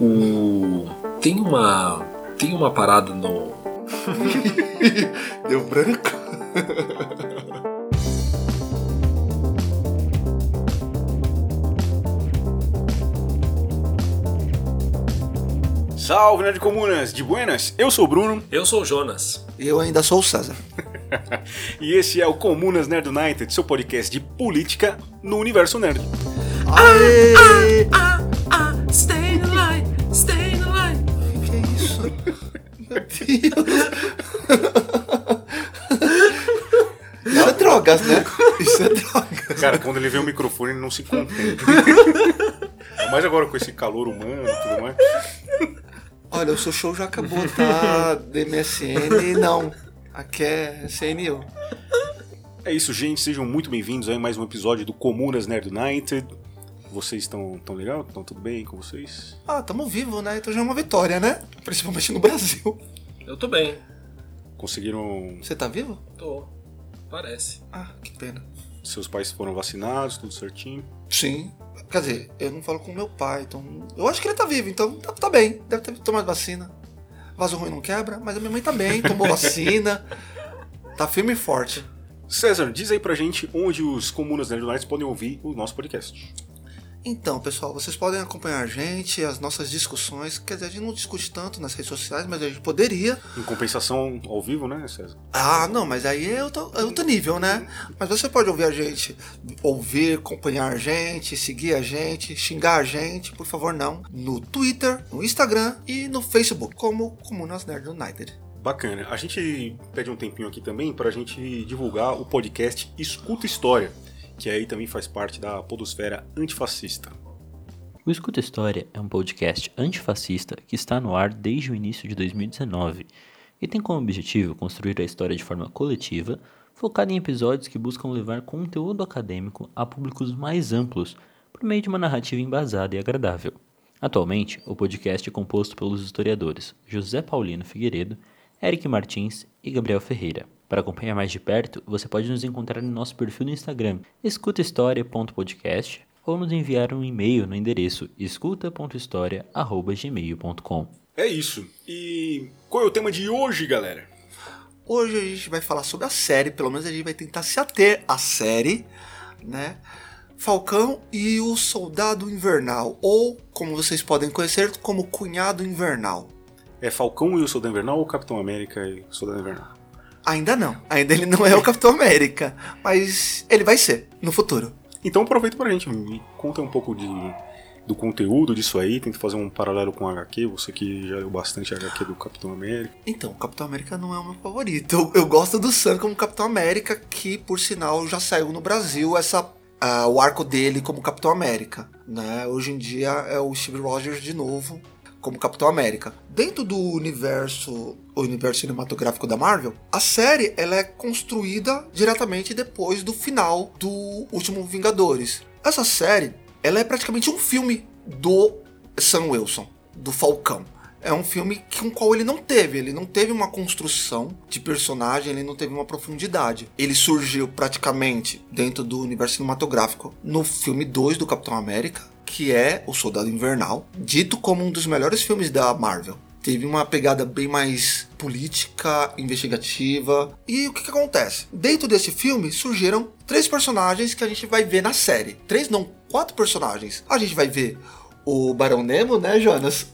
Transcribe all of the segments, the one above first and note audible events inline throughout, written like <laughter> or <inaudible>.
O tem uma tem uma parada no <laughs> Deu branco. Salve, Nerd Comunas! De buenas? Eu sou o Bruno Eu sou o Jonas. E eu ainda sou o César. <laughs> e esse é o Comunas Nerd United, seu podcast de política no universo nerd. Aê! Ah, Isso é drogas, né? Isso é drogas. Cara, quando ele vê o microfone, ele não se contém. Mas agora com esse calor humano e tudo mais. Olha, o seu show já acabou, tá? DMSN, não. Aqui é CNU. É isso, gente. Sejam muito bem-vindos a mais um episódio do Comunas Nerd United. Vocês estão tão legal? Estão tudo bem com vocês? Ah, tamo vivo, né? Então já é uma vitória, né? Principalmente no Brasil. Eu tô bem. Conseguiram. Você tá vivo? Tô. Parece. Ah, que pena. Seus pais foram vacinados, tudo certinho? Sim. Quer dizer, eu não falo com meu pai, então. Eu acho que ele tá vivo, então tá, tá bem. Deve ter tomado vacina. Vaso ruim não quebra, mas a minha mãe tá bem, tomou <laughs> vacina. Tá firme e forte. César, diz aí pra gente onde os Comunas Nerd United podem ouvir o nosso podcast. Então, pessoal, vocês podem acompanhar a gente, as nossas discussões. Quer dizer, a gente não discute tanto nas redes sociais, mas a gente poderia. Em compensação ao vivo, né, César? Ah, não, mas aí é outro, é outro nível, né? Mas você pode ouvir a gente, ouvir, acompanhar a gente, seguir a gente, xingar a gente, por favor, não. No Twitter, no Instagram e no Facebook, como Comunas Nerd United. Bacana. A gente pede um tempinho aqui também pra gente divulgar o podcast Escuta História, que aí também faz parte da podosfera antifascista. O Escuta História é um podcast antifascista que está no ar desde o início de 2019 e tem como objetivo construir a história de forma coletiva, focada em episódios que buscam levar conteúdo acadêmico a públicos mais amplos por meio de uma narrativa embasada e agradável. Atualmente, o podcast é composto pelos historiadores José Paulino Figueiredo, Eric Martins e Gabriel Ferreira. Para acompanhar mais de perto, você pode nos encontrar no nosso perfil no Instagram, escutahistoria.podcast, ou nos enviar um e-mail no endereço escuta.história.gmail.com. É isso. E qual é o tema de hoje, galera? Hoje a gente vai falar sobre a série, pelo menos a gente vai tentar se ater à série, né? Falcão e o Soldado Invernal, ou como vocês podem conhecer, como Cunhado Invernal. É Falcão e o Soldado Invernal ou Capitão América e o Soldado Invernal? Ainda não, ainda ele não é o Capitão América, mas ele vai ser no futuro. Então aproveita pra gente, me conta um pouco de, do conteúdo disso aí, tenta fazer um paralelo com o HQ, você que já leu bastante HQ do Capitão América. Então, o Capitão América não é o meu favorito. Eu, eu gosto do Sam como Capitão América, que por sinal já saiu no Brasil essa ah, o arco dele como Capitão América. Né? Hoje em dia é o Steve Rogers de novo como Capitão América. Dentro do universo, universo cinematográfico da Marvel, a série ela é construída diretamente depois do final do último Vingadores. Essa série, ela é praticamente um filme do Sam Wilson, do Falcão. É um filme com qual ele não teve, ele não teve uma construção de personagem, ele não teve uma profundidade. Ele surgiu praticamente dentro do universo cinematográfico no filme 2 do Capitão América, que é O Soldado Invernal, dito como um dos melhores filmes da Marvel. Teve uma pegada bem mais política, investigativa. E o que, que acontece? Dentro desse filme surgiram três personagens que a gente vai ver na série. Três não, quatro personagens. A gente vai ver o Barão Nemo, né, Jonas?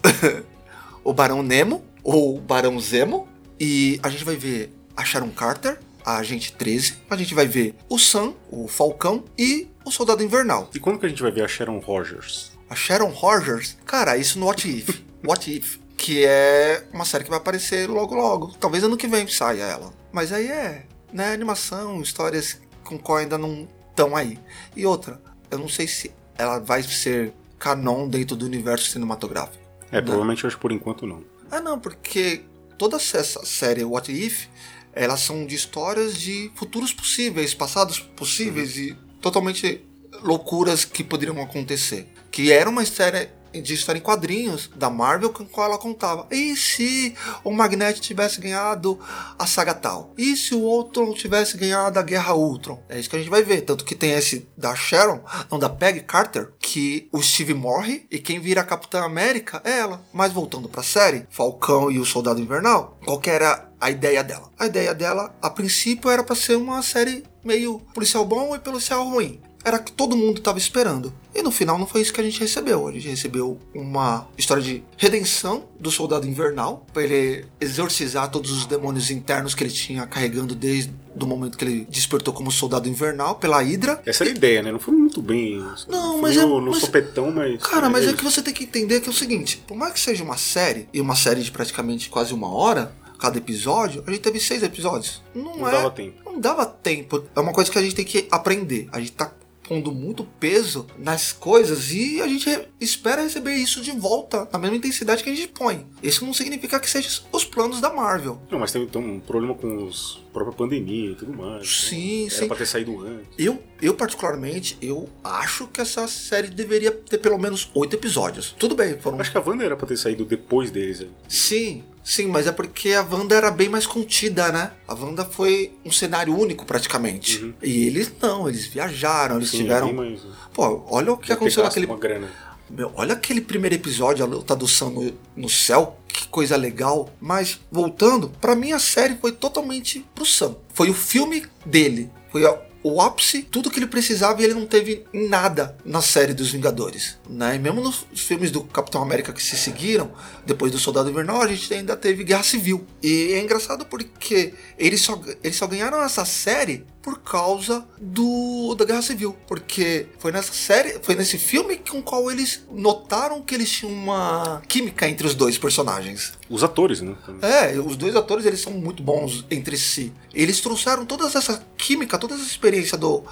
<laughs> o Barão Nemo, o Barão Zemo. E a gente vai ver a Sharon Carter, a Agente 13. A gente vai ver o Sam, o Falcão e o Soldado Invernal. E quando que a gente vai ver a Sharon Rogers? A Sharon Rogers, cara, isso no What If. <laughs> What If. Que é uma série que vai aparecer logo logo. Talvez ano que vem saia ela. Mas aí é, né, animação, histórias com qual ainda não estão aí. E outra, eu não sei se ela vai ser canon dentro do universo cinematográfico. É, Não. provavelmente hoje por enquanto não. Ah, não, porque toda essa série What If, elas são de histórias de futuros possíveis, passados possíveis e totalmente loucuras que poderiam acontecer. Que era uma série de história em quadrinhos da Marvel com qual ela contava. E se o Magneto tivesse ganhado a saga tal? E se o Ultron tivesse ganhado a Guerra Ultron? É isso que a gente vai ver. Tanto que tem esse da Sharon, não, da Peggy Carter, que o Steve morre e quem vira a Capitã América é ela. Mas voltando pra série, Falcão e o Soldado Invernal, qual que era a ideia dela? A ideia dela, a princípio, era para ser uma série meio policial bom e policial ruim era que todo mundo estava esperando. E no final não foi isso que a gente recebeu. A gente recebeu uma história de redenção do soldado invernal, para ele exorcizar todos os demônios internos que ele tinha carregando desde o momento que ele despertou como soldado invernal pela Hydra. Essa era a ideia, né? Não foi muito bem. Não, mas é. No, mas, sopetão, mas. Cara, mas é, é que você tem que entender que é o seguinte: por mais que seja uma série, e uma série de praticamente quase uma hora, cada episódio, a gente teve seis episódios. Não, não é, dava tempo. Não dava tempo. É uma coisa que a gente tem que aprender. A gente tá pondo muito peso nas coisas e a gente espera receber isso de volta na mesma intensidade que a gente põe. Isso não significa que sejam os planos da Marvel. Não, mas tem, tem um problema com os própria pandemia e tudo mais. Sim, Era sim. pra ter saído antes. Eu, eu particularmente, eu acho que essa série deveria ter pelo menos oito episódios. Tudo bem, foram. Acho que a Wanda era pra ter saído depois deles. né? Sim, sim, mas é porque a Wanda era bem mais contida, né? A Wanda foi um cenário único praticamente. Uhum. E eles não, eles viajaram, eles Sim, tiveram. mais- Pô, olha o que ter aconteceu naquele Uma grana. Meu, olha aquele primeiro episódio, a luta do Sam no, no céu, que coisa legal. Mas, voltando, pra mim a série foi totalmente pro Sam. Foi o filme dele. Foi a- o ápice, tudo que ele precisava e ele não teve nada na série dos Vingadores. Né? E mesmo nos filmes do Capitão América que se seguiram, depois do Soldado Invernal, a gente ainda teve Guerra Civil. E é engraçado porque eles só, eles só ganharam essa série por causa do da Guerra Civil, porque foi nessa série, foi nesse filme com o qual eles notaram que eles tinham uma química entre os dois personagens. Os atores, né? É, os dois atores eles são muito bons entre si. Eles trouxeram toda essa química, toda essa experiência do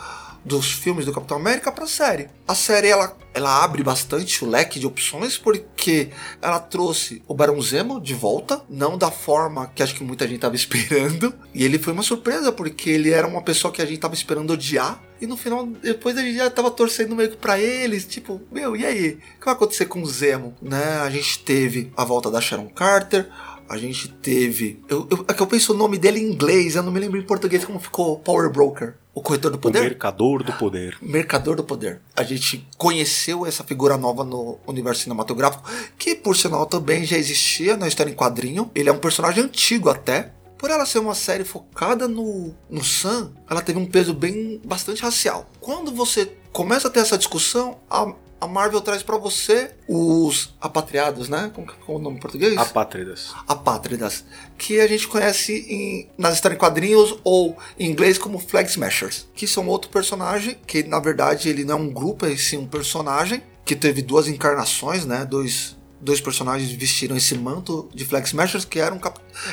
dos filmes do Capitão América pra série. A série ela, ela abre bastante o leque de opções porque ela trouxe o Barão Zemo de volta, não da forma que acho que muita gente tava <laughs> esperando. E ele foi uma surpresa porque ele era uma pessoa que a gente tava esperando odiar. E no final, depois a gente já tava torcendo meio que pra eles, tipo, meu, e aí? O que vai acontecer com o Zemo? Né? A gente teve a volta da Sharon Carter, a gente teve. Eu, eu, é que eu penso o nome dele em inglês, eu não me lembro em português como ficou Power Broker. O corretor do O poder? Mercador do Poder. Mercador do Poder. A gente conheceu essa figura nova no universo cinematográfico, que por sinal também já existia na história em quadrinho. Ele é um personagem antigo até. Por ela ser uma série focada no, no Sam, ela teve um peso bem bastante racial. Quando você começa a ter essa discussão, a, a Marvel traz pra você os apatriados, né? Como é o nome em português? Apátridas. apátridas, que a gente conhece em, nas histórias em quadrinhos ou em inglês como Flag Smashers, que são outro personagem, que na verdade ele não é um grupo, é sim um personagem, que teve duas encarnações, né? Dois, dois personagens vestiram esse manto de Flag Smashers, que eram,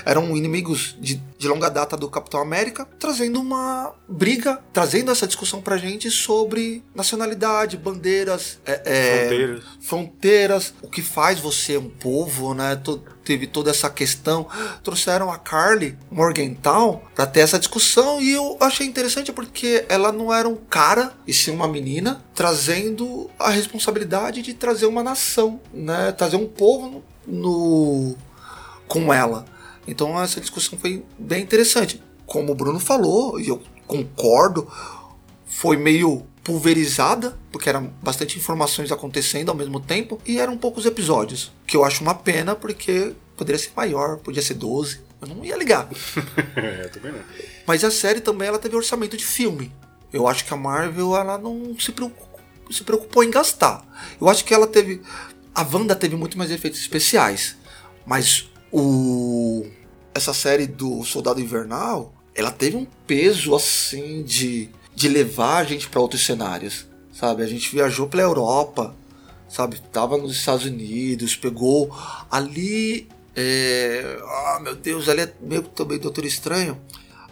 eram inimigos de, de longa data do Capitão América, trazendo uma briga, trazendo essa discussão pra gente sobre nacionalidade, bandeiras, é, é, Fronteiras. fronteiras, o que faz você um povo, né? To- teve toda essa questão. Trouxeram a Carly Morgenthau para ter essa discussão e eu achei interessante porque ela não era um cara e sim uma menina trazendo a responsabilidade de trazer uma nação, né? Trazer um povo no com ela. Então essa discussão foi bem interessante. Como o Bruno falou, e eu concordo, foi meio pulverizada, porque eram bastante informações acontecendo ao mesmo tempo, e eram poucos episódios, que eu acho uma pena, porque poderia ser maior, podia ser 12, eu não ia ligar. <laughs> é, também não. Mas a série também ela teve orçamento de filme. Eu acho que a Marvel ela não se preocupou, se preocupou em gastar. Eu acho que ela teve. A Wanda teve muito mais efeitos especiais. Mas o. Essa série do Soldado Invernal, ela teve um peso assim de, de levar a gente para outros cenários. Sabe? A gente viajou pela Europa, sabe? Tava nos Estados Unidos, pegou ali. É... Ah, meu Deus, ali é meio também Doutor Estranho.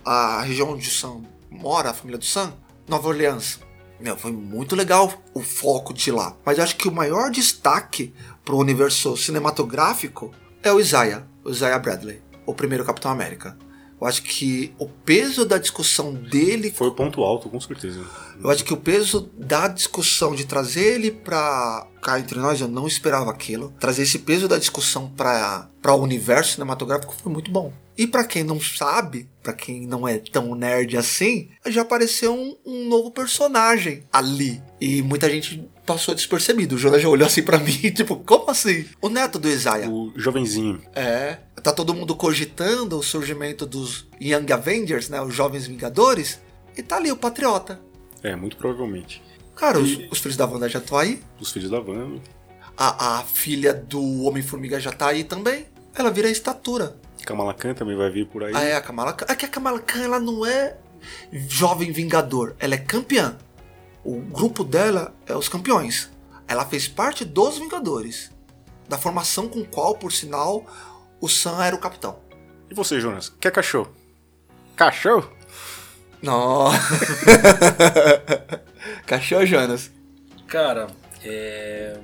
A região onde o Sam mora, a família do Sam, Nova Orleans. Meu, foi muito legal o foco de lá. Mas eu acho que o maior destaque pro universo cinematográfico é o Isaiah, o Isaiah Bradley, o primeiro Capitão América. Eu acho que o peso da discussão dele Foi o ponto alto, com certeza. eu acho que o peso da discussão de trazer ele pra cá entre nós, eu não esperava aquilo. Trazer esse peso da discussão para o universo cinematográfico foi muito bom. E para quem não sabe, para quem não é tão nerd assim, já apareceu um, um, novo personagem ali. E muita gente passou despercebido. O Jonas já olhou assim para <laughs> mim, tipo, como assim? O neto do Isaiah. O jovenzinho. É. Tá todo mundo cogitando o surgimento dos Young Avengers, né? Os Jovens Vingadores. E tá ali o Patriota. É, muito provavelmente. Cara, e... os, os, filhos da Wanda já estão aí. Os filhos da Wanda. A, a filha do Homem-Formiga já tá aí também. Ela vira a estatura. Kamala Khan também vai vir por aí. Ah, é, a Kamala Khan. É que a Kamala Khan, ela não é jovem vingador. Ela é campeã. O grupo dela é os campeões. Ela fez parte dos Vingadores. Da formação com qual, por sinal, o Sam era o capitão. E você, Jonas? Quer cachorro? Cachorro? Não. <laughs> cachorro, Jonas? Cara, é...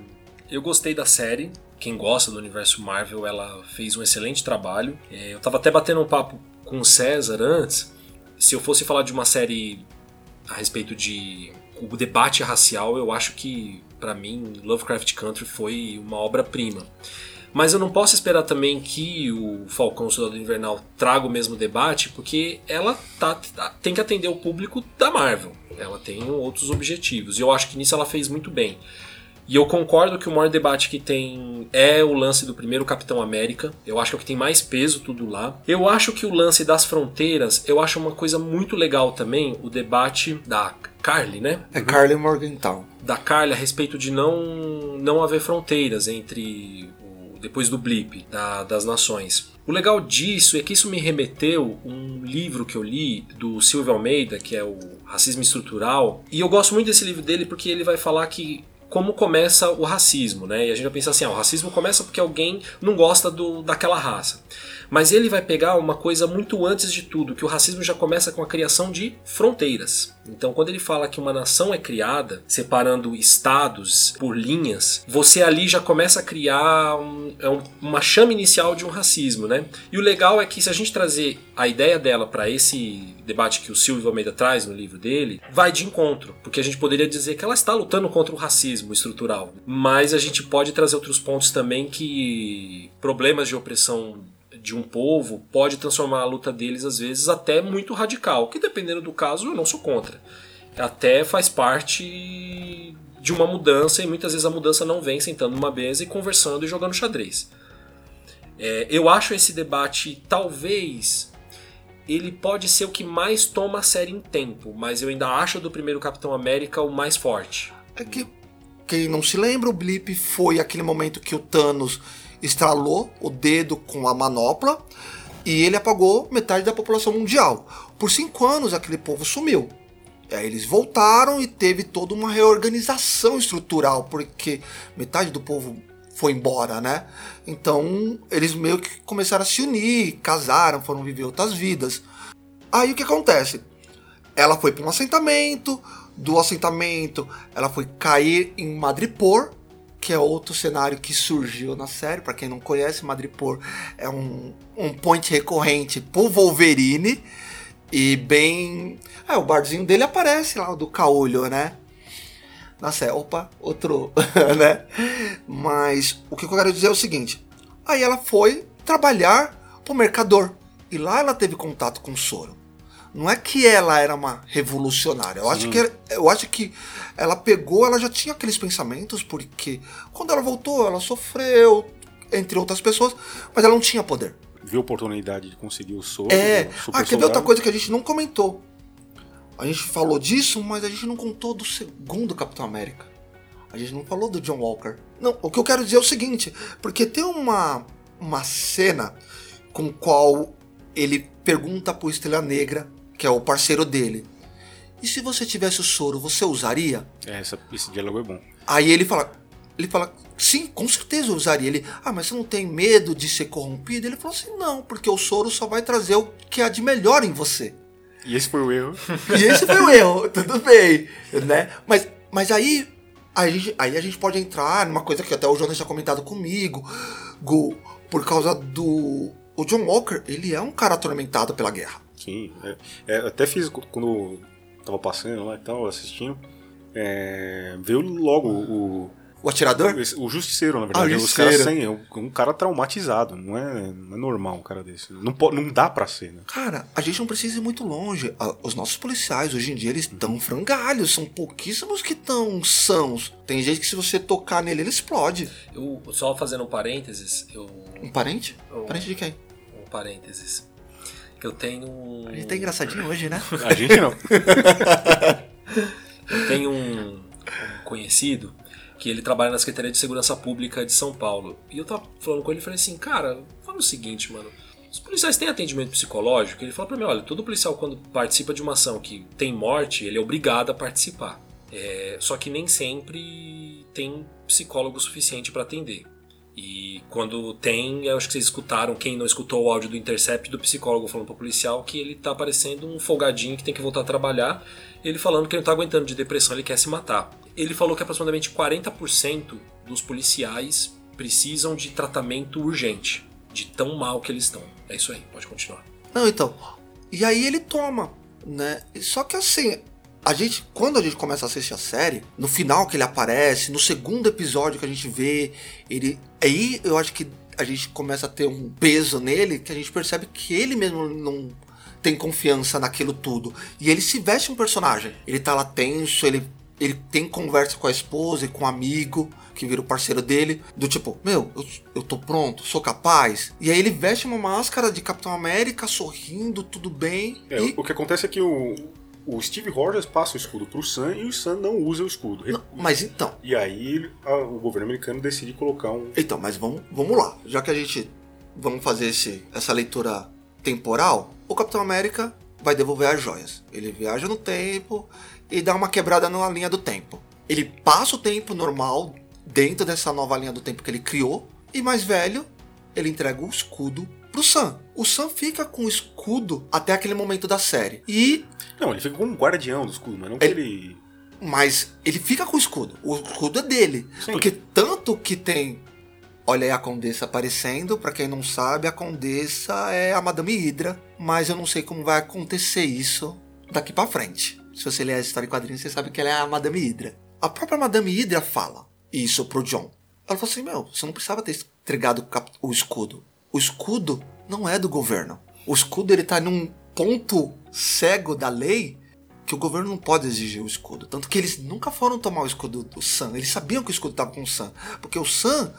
eu gostei da série quem gosta do universo Marvel, ela fez um excelente trabalho. É, eu tava até batendo um papo com o César antes. Se eu fosse falar de uma série a respeito de o debate racial, eu acho que para mim Lovecraft Country foi uma obra-prima. Mas eu não posso esperar também que o Falcão Soldado Invernal traga o mesmo debate, porque ela tá, tá, tem que atender o público da Marvel. Ela tem outros objetivos. E eu acho que nisso ela fez muito bem. E eu concordo que o maior debate que tem é o lance do primeiro Capitão América. Eu acho que é o que tem mais peso tudo lá. Eu acho que o lance das fronteiras, eu acho uma coisa muito legal também, o debate da Carly, né? É Carly Morgenthau. Da Carly a respeito de não, não haver fronteiras entre depois do blip da, das nações. O legal disso é que isso me remeteu um livro que eu li do Silvio Almeida, que é o Racismo Estrutural. E eu gosto muito desse livro dele porque ele vai falar que como começa o racismo, né? E a gente vai pensar assim, ah, o racismo começa porque alguém não gosta do, daquela raça. Mas ele vai pegar uma coisa muito antes de tudo, que o racismo já começa com a criação de fronteiras. Então, quando ele fala que uma nação é criada, separando estados por linhas, você ali já começa a criar um, é uma chama inicial de um racismo, né? E o legal é que se a gente trazer a ideia dela para esse debate que o Silvio Almeida traz no livro dele, vai de encontro, porque a gente poderia dizer que ela está lutando contra o racismo estrutural, mas a gente pode trazer outros pontos também que problemas de opressão de um povo pode transformar a luta deles, às vezes, até muito radical, que dependendo do caso eu não sou contra. Até faz parte de uma mudança e muitas vezes a mudança não vem sentando numa mesa e conversando e jogando xadrez. É, eu acho esse debate, talvez, ele pode ser o que mais toma a série em tempo, mas eu ainda acho do primeiro Capitão América o mais forte. É que, quem não se lembra, o blip foi aquele momento que o Thanos estralou o dedo com a manopla e ele apagou metade da população mundial. Por cinco anos aquele povo sumiu. Aí eles voltaram e teve toda uma reorganização estrutural, porque metade do povo foi embora, né? Então eles meio que começaram a se unir, casaram, foram viver outras vidas. Aí o que acontece? Ela foi para um assentamento, do assentamento ela foi cair em Madripoor, que é outro cenário que surgiu na série. Para quem não conhece, Madripoor é um, um point recorrente pro Wolverine. E bem. É, o barzinho dele aparece lá, do Caolho, né? Na série. Opa, outro, <laughs> né? Mas o que eu quero dizer é o seguinte: aí ela foi trabalhar pro mercador. E lá ela teve contato com o soro. Não é que ela era uma revolucionária. Eu acho, que, eu acho que ela pegou, ela já tinha aqueles pensamentos, porque quando ela voltou, ela sofreu, entre outras pessoas, mas ela não tinha poder. Viu a oportunidade de conseguir o soro. É. Ah, quer ver outra coisa que a gente não comentou? A gente falou disso, mas a gente não contou do segundo Capitão América. A gente não falou do John Walker. Não, o que eu quero dizer é o seguinte, porque tem uma, uma cena com qual ele pergunta pro Estrela Negra que é o parceiro dele. E se você tivesse o soro, você usaria? É, essa, esse diálogo é bom. Aí ele fala, ele fala, sim, com certeza eu usaria. Ele, ah, mas você não tem medo de ser corrompido? Ele falou assim, não, porque o soro só vai trazer o que há de melhor em você. E esse foi o erro. e esse foi o erro, <laughs> tudo bem, né? Mas, mas aí, a gente, aí a gente pode entrar numa coisa que até o Jonas já comentado comigo, Gu, por causa do... O John Walker, ele é um cara atormentado pela guerra. Sim, é, é, até fiz quando tava passando lá e tal, assistindo. É, veio logo o, O atirador? Esse- O justiceiro, na verdade. Ah, o Os caras justiceiro. sem. é um- um cara traumatizado. Não é, não é normal um cara desse. Não, não dá pra ser, né? Cara, a gente não precisa ir muito longe. Os nossos policiais, hoje em dia, eles estão frangalhos. São pouquíssimos que estão sãos. Tem gente que se você tocar nele, ele explode. Eu, só fazendo um parênteses, eu. Um parente? eu- Parente de quem? Um parênteses. Que eu tenho. um- Ele tá engraçadinho hoje, né? <laughs> A gente não. Eu tenho um, um conhecido que ele trabalha na Secretaria de Segurança Pública de São Paulo. E eu tava falando com ele e falei assim, cara, fala o seguinte, mano. Os policiais têm atendimento psicológico? Ele falou pra mim, olha, todo policial quando participa de uma ação que tem morte, ele é obrigado a participar. É, só que nem sempre tem psicólogo suficiente pra atender. E quando tem, eu acho que vocês escutaram, quem não escutou o áudio do Intercept do psicólogo falando pro policial que ele tá parecendo um folgadinho que tem que voltar a trabalhar. Ele falando que ele não tá aguentando de depressão, ele quer se matar. Ele falou que aproximadamente 40% dos policiais precisam de tratamento urgente, de tão mal que eles estão. É isso aí, pode continuar. Não, então. E aí ele toma, né? Só que assim, a gente, quando a gente começa a assistir a série, no final que ele aparece, no segundo episódio que a gente vê, ele. Aí eu acho que a gente começa a ter um peso nele que a gente percebe que ele mesmo não tem confiança naquilo tudo. E ele se veste um personagem. Ele tá lá tenso, ele, ele tem conversa com a esposa e com o amigo, que vira o parceiro dele, do tipo, meu, eu, eu tô pronto, sou capaz. E aí ele veste uma máscara de Capitão América, sorrindo, tudo bem. É, e, O que acontece é que o, o Steve Rogers passa o escudo pro Sam e o Sam não usa o escudo. Não, mas então, E aí a- o governo americano decide colocar um. então, mas vamos, vamos lá. Já que a gente vamos fazer esse, essa leitura temporal, o Capitão América vai devolver as joias. Ele viaja no tempo e dá uma quebrada na linha do tempo. Ele passa o tempo normal dentro dessa nova linha do tempo que ele criou e mais velho, ele entrega o escudo pro Sam. O Sam fica com o escudo até aquele momento da série. E Não, ele fica como um guardião do escudo, mas não que ele. Mas ele fica com o escudo. O escudo é dele. Sim. Porque tanto que tem. Olha aí a Condessa aparecendo. Pra quem não sabe, a Condessa é a Madame Hydra. Mas eu não sei como vai acontecer isso daqui pra frente. Se você ler a história em quadrinhos, você sabe que ela é a Madame Hydra. A própria Madame Hydra fala isso pro John. Ela falou assim: Meu, você não precisava ter entregado o escudo. O escudo não é do governo. O escudo ele tá num ponto cego da lei que o governo não pode exigir o escudo. Tanto que eles nunca foram tomar o escudo do Sam. Eles sabiam que o escudo estava com o Sam. Porque o Sam,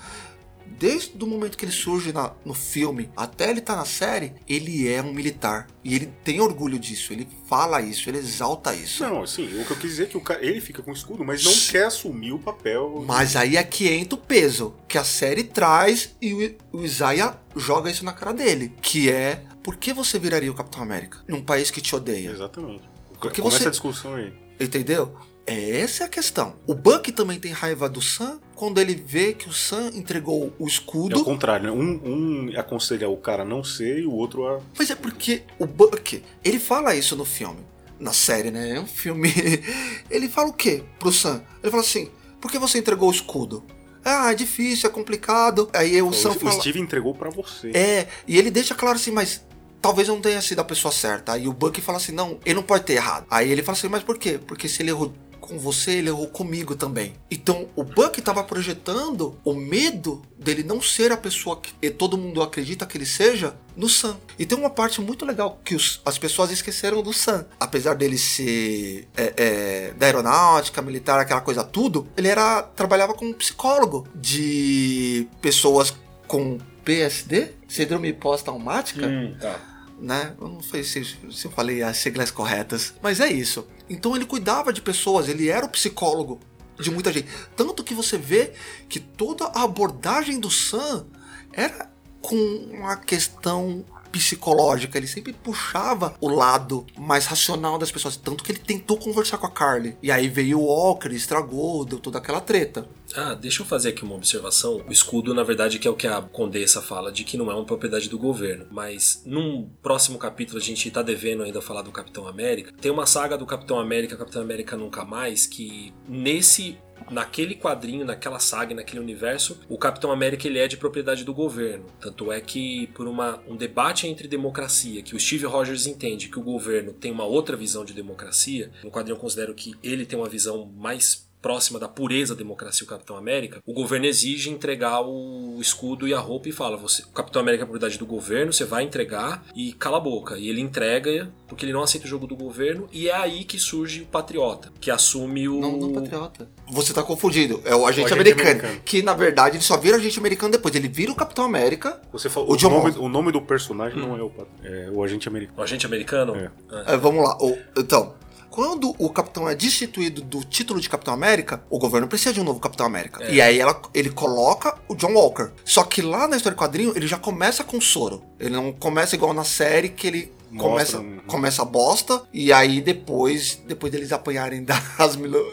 desde o momento que ele surge na- no filme até ele estar na série, ele é um militar. E ele tem orgulho disso. Ele fala isso, ele exalta isso. Não, assim, o que eu quis dizer é que o cara, ele fica com o escudo, mas não quer assumir o papel. Mas aí é que entra o peso que a série traz e o, o Isaiah joga isso na cara dele. Que é, por que você viraria o Capitão América? Num país que te odeia. Exatamente. Porque Começa você- a discussão aí. Entendeu? Essa é a questão. O Buck também tem raiva do Sam quando ele vê que o Sam entregou o É o escudo. contrário, né? Um, um aconselha o cara a não ser e o outro a. Mas é porque o Buck, ele fala isso no filme. Na série, né? É um filme. <laughs> Ele fala o quê pro Sam? Ele fala assim: por que você entregou o escudo? Ah, é difícil, é complicado. Aí o Sam o, fala. o Steve entregou pra você. É, e ele deixa claro assim, mas talvez não tenha sido a pessoa certa. Aí o Buck fala assim, não, ele não pode ter errado. Aí ele fala assim, mas por quê? Porque se ele errou com você, ele errou comigo também. Então o Buck tava projetando o medo dele não ser a pessoa que todo mundo acredita que ele seja no Sam. E tem uma parte muito legal que os- as pessoas esqueceram do Sam. Apesar dele ser é, é, da aeronáutica, militar, aquela coisa tudo, ele era trabalhava como psicólogo de pessoas com PSD, síndrome pós-traumática, tá. Né? Eu não sei se, se eu falei as siglas corretas, mas é isso. Então ele cuidava de pessoas, ele era o psicólogo de muita gente. Tanto que você vê que toda a abordagem do Sam era com uma questão psicológica, ele sempre puxava o lado mais racional das pessoas, tanto que ele tentou conversar com a Carly. E aí veio o Walker, estragou, deu toda aquela treta. Ah, deixa eu fazer aqui uma observação. O escudo, na verdade, que é o que a Condessa fala, de que não é uma propriedade do governo. Mas num próximo capítulo, a gente tá devendo ainda falar do Capitão América. Tem uma saga do Capitão América, Capitão América Nunca Mais, que nesse. Naquele quadrinho, naquela saga, naquele universo, o Capitão América ele é de propriedade do governo. Tanto é que, por uma, um debate entre democracia, que o Steve Rogers entende que o governo tem uma outra visão de democracia, no quadrinho eu considero que ele tem uma visão mais próxima da pureza da democracia o Capitão América, o governo exige entregar o escudo e a roupa e fala: você, o Capitão América é propriedade do governo, você vai entregar e cala a boca. E ele entrega porque ele não aceita o jogo do governo e é aí que surge o Patriota, que assume o. Não, não Patriota. Você tá confundido. É o agente, agente americano, americano. Que na verdade ele só vira agente americano depois. Ele vira o Capitão América. Você falou, O o, nome, o nome do personagem não é o, é o agente americano. O agente americano? É. É, vamos lá. O- então, quando o Capitão é destituído do título de Capitão América, o governo precisa de um novo Capitão América. É. E aí ela- ele coloca o John Walker. Só que lá na história do quadrinho, ele já começa com soro. Ele não começa igual na série que ele Mostra, começa, uhum. começa a bosta. E aí depois, depois deles apanharem <laughs> das, milo-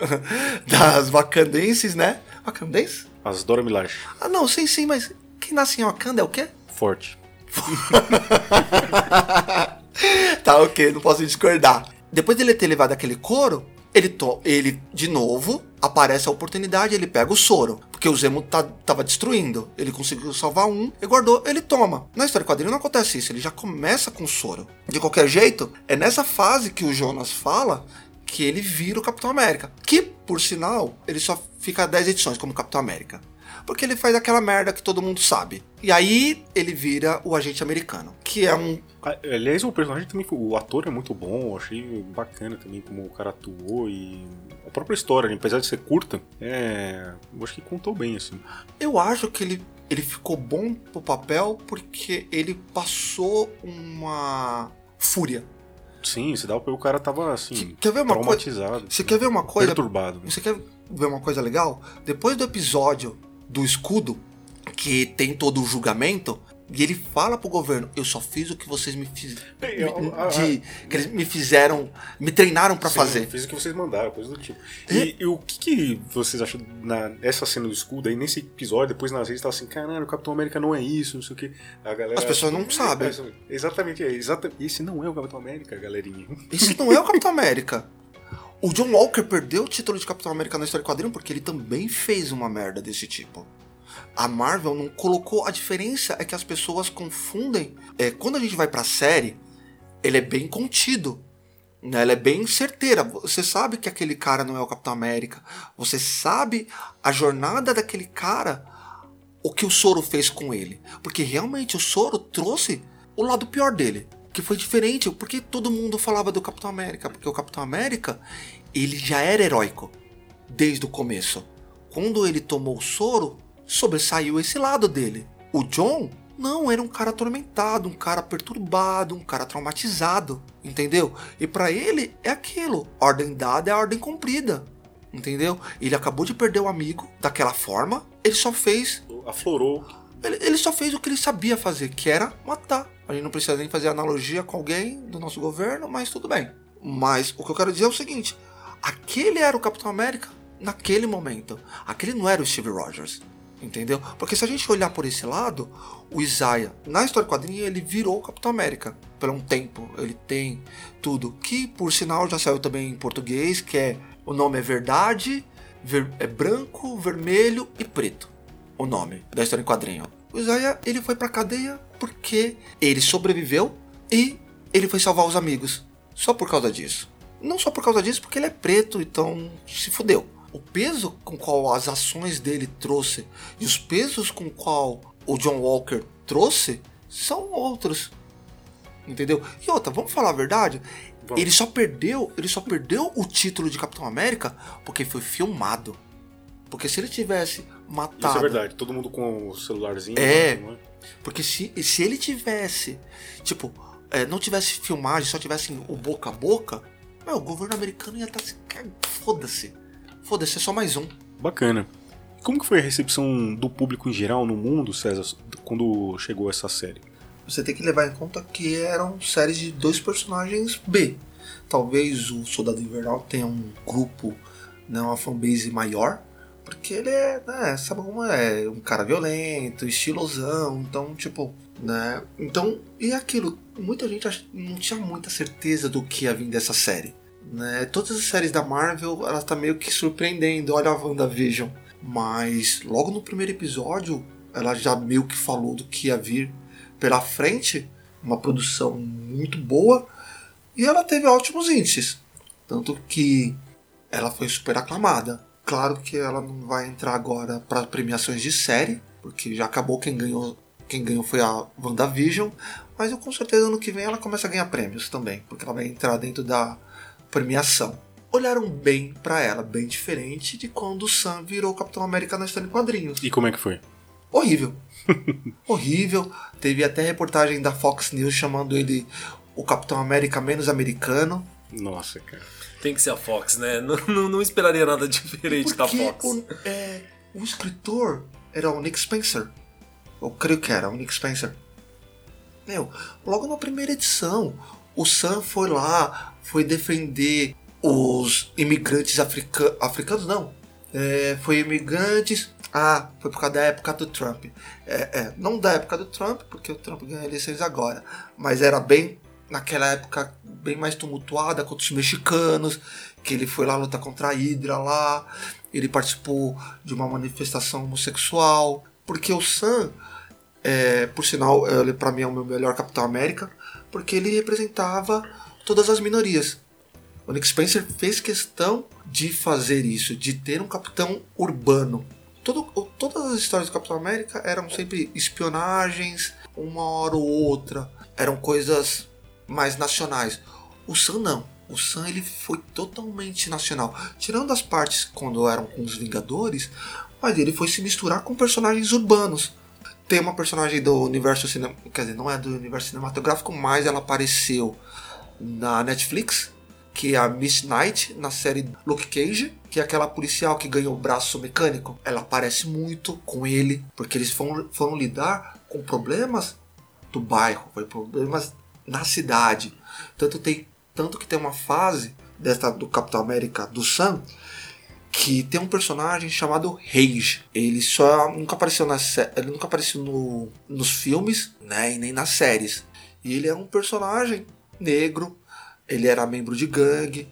das vacandenses, né? Vacandenses? As Dora Milaje. Ah, não, sim, sim, mas quem nasce em Wakanda é o quê? Forte. <laughs> tá, ok, não posso discordar. Depois dele ter levado aquele couro, ele, to ele de novo aparece a oportunidade, ele pega o soro. Porque o Zemo tá, tava destruindo. Ele conseguiu salvar um e guardou, ele toma. Na história quadrinho não acontece isso, ele já começa com o soro. De qualquer jeito, é nessa fase que o Jonas fala que ele vira o Capitão América. Que, por sinal, ele só fica 10 edições como Capitão América. Porque ele faz aquela merda que todo mundo sabe. E aí ele vira o agente americano. Que é um Ah, Aliás, o personagem também, foi- o ator é muito bom, eu achei bacana também como o cara atuou e a própria história, né, apesar de ser curta, é, eu acho que contou bem assim. Eu acho que ele, ele ficou bom pro papel porque ele passou uma fúria. Sim, se dá o cara tava assim, quer ver uma coisa? traumatizado, Você quer ver uma coisa? perturbado. né? Você quer ver uma coisa legal? Depois do episódio do escudo, que tem todo o julgamento, e ele fala pro governo: Eu só fiz o que vocês me fizeram. Que eles me fizeram, me treinaram pra Sim, fazer. Fiz o que vocês mandaram, coisa do tipo. E, e o que, que vocês acham na, nessa cena do escudo aí, nesse episódio, depois nas redes, tá assim, caralho, o Capitão América não é isso, não sei o que. A galera. As pessoas não sabem. É, exatamente, é, exata, esse não é o Capitão América, galerinha. <laughs> Esse não é o Capitão América. O John Walker perdeu o título de Capitão América na história do quadrinho porque ele também fez uma merda desse tipo. A Marvel não colocou. A diferença é que as pessoas confundem. É, quando a gente vai pra série, ele é bem contido. Né? Ela é bem certeira. Você sabe que aquele cara não é o Capitão América. Você sabe a jornada daquele cara, o que o Soro fez com ele. Porque realmente o Soro trouxe o lado pior dele. Que foi diferente, porque todo mundo falava do Capitão América. Porque o Capitão América, ele já era heróico desde o começo. Quando ele tomou o soro, sobressaiu esse lado dele. O John não era um cara atormentado, um cara perturbado, um cara traumatizado, entendeu? E pra ele é aquilo, ordem dada é ordem cumprida, entendeu? Ele acabou de perder o amigo daquela forma, ele só fez Aflorou. ele, ele só fez o que ele sabia fazer, que era matar. A gente não precisa nem fazer analogia com alguém do nosso governo, mas tudo bem. Mas o que eu quero dizer é o seguinte: aquele era o Capitão América naquele momento. Aquele não era o Steve Rogers. Entendeu? Porque se a gente olhar por esse lado, o Isaiah, na história quadrinha, ele virou o Capitão América por um tempo. Ele tem tudo. Que, por sinal, já saiu também em português, que é o nome é Verdade, ver- é branco, vermelho e preto o nome da história em quadrinho. O Isaiah, ele foi pra cadeia porque ele sobreviveu e ele foi salvar os amigos. Só por causa disso. Não só por causa disso, porque ele é preto, então se fudeu. O peso com qual as ações dele trouxe e os pesos com qual o John Walker trouxe são outros. Entendeu? E outra, vamos falar a verdade? Vamos. Ele só perdeu, ele só perdeu o título de Capitão América porque foi filmado. Porque se ele tivesse matado Isso é verdade, todo mundo com o celularzinho. É. não porque se, se ele tivesse, tipo, é, não tivesse filmagem, só tivesse o boca a boca, meu, o governo americano ia estar assim, "Cara, foda-se. Foda-se, é só mais um. Bacana. Como que foi a recepção do público em geral no mundo, César, quando chegou essa série? Você tem que levar em conta que eram séries de dois personagens B. Talvez o Soldado Invernal tenha um grupo, né, uma fanbase maior, porque ele é, né, sabe como é, um cara violento, estilosão, então, tipo, né, então, e aquilo, muita gente não tinha muita certeza do que ia vir dessa série, né, todas as séries da Marvel, ela tá meio que surpreendendo, olha a WandaVision, mas logo no primeiro episódio, ela já meio que falou do que ia vir pela frente, uma produção muito boa, e ela teve ótimos índices. Tanto que ela foi super aclamada. Claro que ela não vai entrar agora para premiações de série, porque já acabou quem ganhou. Quem ganhou foi a WandaVision, mas eu com certeza ano que vem ela começa a ganhar prêmios também, porque ela vai entrar dentro da premiação. Olharam bem para ela, bem diferente de quando o Sam virou Capitão América na história em quadrinhos. E como é que foi? Horrível. <laughs> Horrível. Teve até reportagem da Fox News chamando ele o Capitão América menos americano. Nossa, cara. Tem que ser a Fox, né? <laughs> Não, não, não esperaria nada diferente da Fox. o, é, o escritor era o Nick Spencer. Eu creio que era o Nick Spencer. Meu, logo na primeira edição, o Sam foi lá, foi defender os imigrantes africa africanos, não. É, foi imigrantes. Ah, foi por causa da época do Trump. É, é, não da época do Trump, porque o Trump ganha eleições agora. Mas era bem naquela época bem mais tumultuada contra os mexicanos, que ele foi lá lutar contra a Hydra lá, ele participou de uma manifestação homossexual, porque o Sam, é, por sinal, ele para mim é o meu melhor Capitão América, porque ele representava todas as minorias. O Nick Spencer fez questão de fazer isso, de ter um capitão urbano. Todo, todas as histórias do Capitão América eram sempre espionagens, uma hora ou outra, eram coisas mais nacionais. O Sam não. O Sam ele foi totalmente nacional. Tirando as partes quando eram com os Vingadores, mas ele foi se misturar com personagens urbanos. Tem uma personagem do universo cinema, quer dizer, não é do universo cinematográfico, mas ela apareceu na Netflix, que é a Miss Knight na série Luke Cage, que é aquela policial que ganhou o braço mecânico. Ela aparece muito com ele, porque eles foram, foram lidar com problemas do bairro, problemas na cidade. Tanto, tem, tanto que tem uma fase dessa do Capitão América do Sam que tem um personagem chamado Rage. Ele só nunca apareceu na ele nunca apareceu no, nos filmes, né, e nem nas séries. E ele é um personagem negro. Ele era membro de gangue,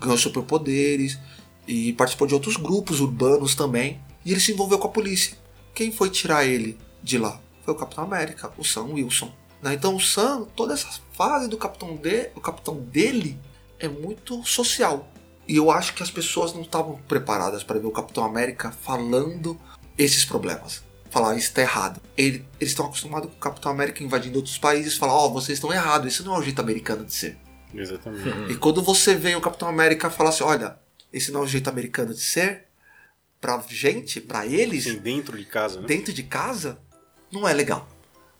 ganhou superpoderes e participou de outros grupos urbanos também. E ele se envolveu com a polícia. Quem foi tirar ele de lá? Foi o Capitão América, o Sam Wilson. Né? Então o Sam, toda essa fase do capitão, de, o capitão dele é muito social. E eu acho que as pessoas não estavam preparadas para ver o Capitão América falando esses problemas. Falar isso está errado. Ele, eles estão acostumados com o Capitão América invadindo outros países e falar: Ó, oh, vocês estão errados, isso não é o jeito americano de ser. Exatamente. E quando você vê o Capitão América falar assim: olha, esse não é o jeito americano de ser, pra gente, pra eles, Sim, dentro de casa, né? dentro de casa, não é legal.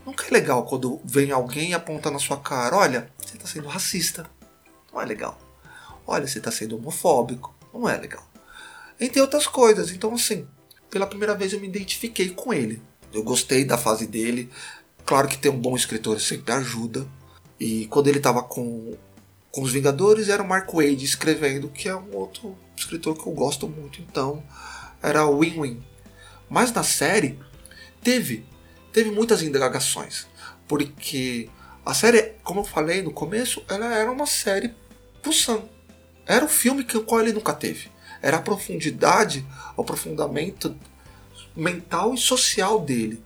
Nunca é legal quando vem alguém e aponta na sua cara: olha, você está sendo racista. Não é legal. Olha, você está sendo homofóbico. Não é legal. Entre outras coisas. Então, assim, pela primeira vez eu me identifiquei com ele. Eu gostei da fase dele. Claro que ter um bom escritor sempre ajuda. E quando ele estava com, com os Vingadores, era o Mark Wade escrevendo, que é um outro escritor que eu gosto muito. Então, era win-win. Mas na série, teve teve muitas indagações, porque a série, como eu falei no começo, ela era uma série pro. Era o filme que o qual ele nunca teve. Era a profundidade, o aprofundamento mental e social dele,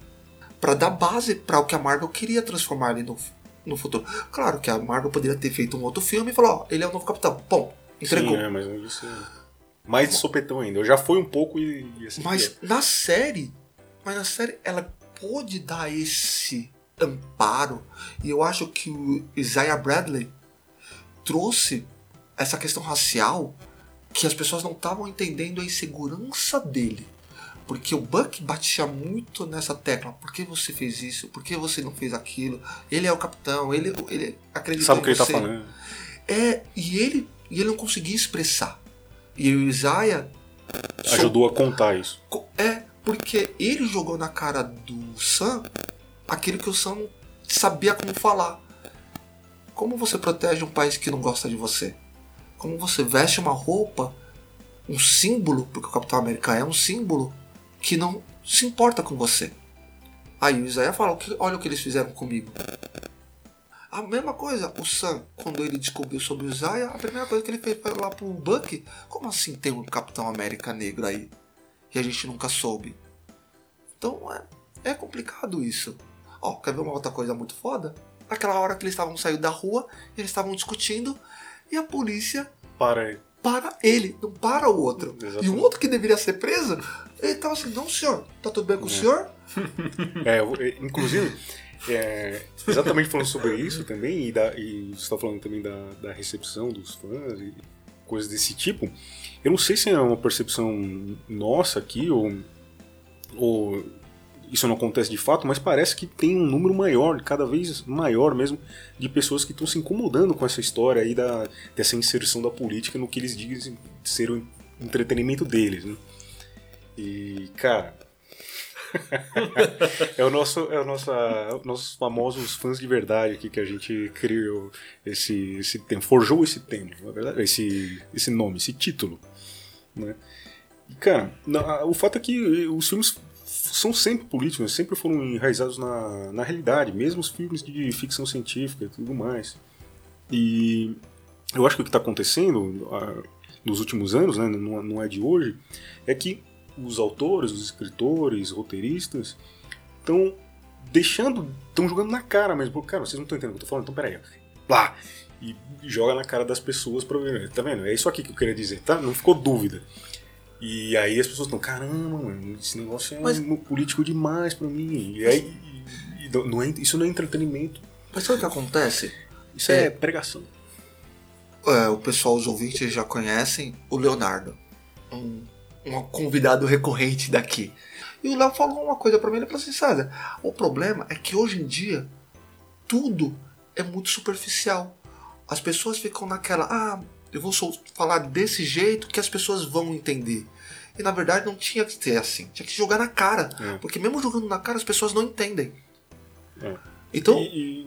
para dar base para o que a Marvel queria transformar ele no, no futuro. Claro que a Marvel poderia ter feito um outro filme e falar, ó, ele é o novo Capitão. Bom, entregou. Sim, é, mas isso é mais de sopetão ainda. Eu já fui um pouco e, e assim Mas é. na série, mas na série ela pôde dar esse amparo. E eu acho que o Isaiah Bradley trouxe essa questão racial que as pessoas não estavam entendendo a insegurança dele. Porque o Buck batia muito nessa tecla. Por que você fez isso? Por que você não fez aquilo? Ele é o capitão, ele, ele acredita Sabe o que ele tá você. falando. É, e ele, e ele não conseguia expressar. E o Isaiah Ajudou a contar isso. É, porque ele jogou na cara do Sam aquilo que o Sam sabia como falar. Como você protege um país que não gosta de você? Como você veste uma roupa, um símbolo, porque o Capitão América é um símbolo, que não se importa com você. Aí o Isaiah fala, "O que- olha o que eles fizeram comigo. A mesma coisa, o Sam, quando ele descobriu sobre o Isaiah, a primeira coisa que ele fez foi lá pro Buck, como assim tem um Capitão América negro aí? E a gente nunca soube. Então é, é complicado isso. Ó, quer ver uma outra coisa muito foda? Naquela hora que eles estavam saindo da rua, eles estavam discutindo e a polícia Para aí. para ele, não para o outro. E Exatamente. o outro que deveria ser preso, ele tava assim, não senhor, tá tudo bem com o senhor? <laughs> É, eu- é, inclusive, é, exatamente falando sobre isso também, e, da, e você está falando também da, da recepção dos fãs e coisas desse tipo, eu não sei se é uma percepção nossa aqui, ou, ou isso não acontece de fato, mas parece que tem um número maior, cada vez maior mesmo, de pessoas que estão se incomodando com essa história aí da, dessa inserção da política no que eles dizem ser o entretenimento deles, né? E, cara, <laughs> é o nosso, é o nosso, nossos famosos fãs de verdade aqui que a gente criou esse, esse tema, forjou esse tema, na verdade, esse, esse nome, esse título, né? E, cara, o fato é que os filmes são sempre políticos, sempre foram enraizados na, na realidade, mesmo os filmes de ficção científica e tudo mais. E eu acho que o que está acontecendo ah, nos últimos anos, né, não, não é de hoje, é que os autores, os escritores, roteiristas estão deixando, estão jogando na cara mesmo. Cara, vocês não estão entendendo o que eu tô falando? Então peraí. Lá! E joga na cara das pessoas pra ver. Tá vendo? É isso aqui que eu queria dizer, tá? Não ficou dúvida. E aí as pessoas estão, caramba, mano, esse negócio é Mas- político demais pra mim. E aí, e- e não é- isso não é entretenimento, Mas sabe o que acontece? isso é, pregação. É, o pessoal, os ouvintes já conhecem o Leonardo, um, um convidado recorrente daqui. E o Léo falou uma coisa pra mim, ele falou assim, César, o problema é que hoje em dia tudo é muito superficial. As pessoas ficam naquela, ah, eu vou falar desse jeito que as pessoas vão entender. E na verdade não tinha que ser assim, tinha que jogar na cara. É. Porque mesmo jogando na cara as pessoas não entendem. É. Então, E, e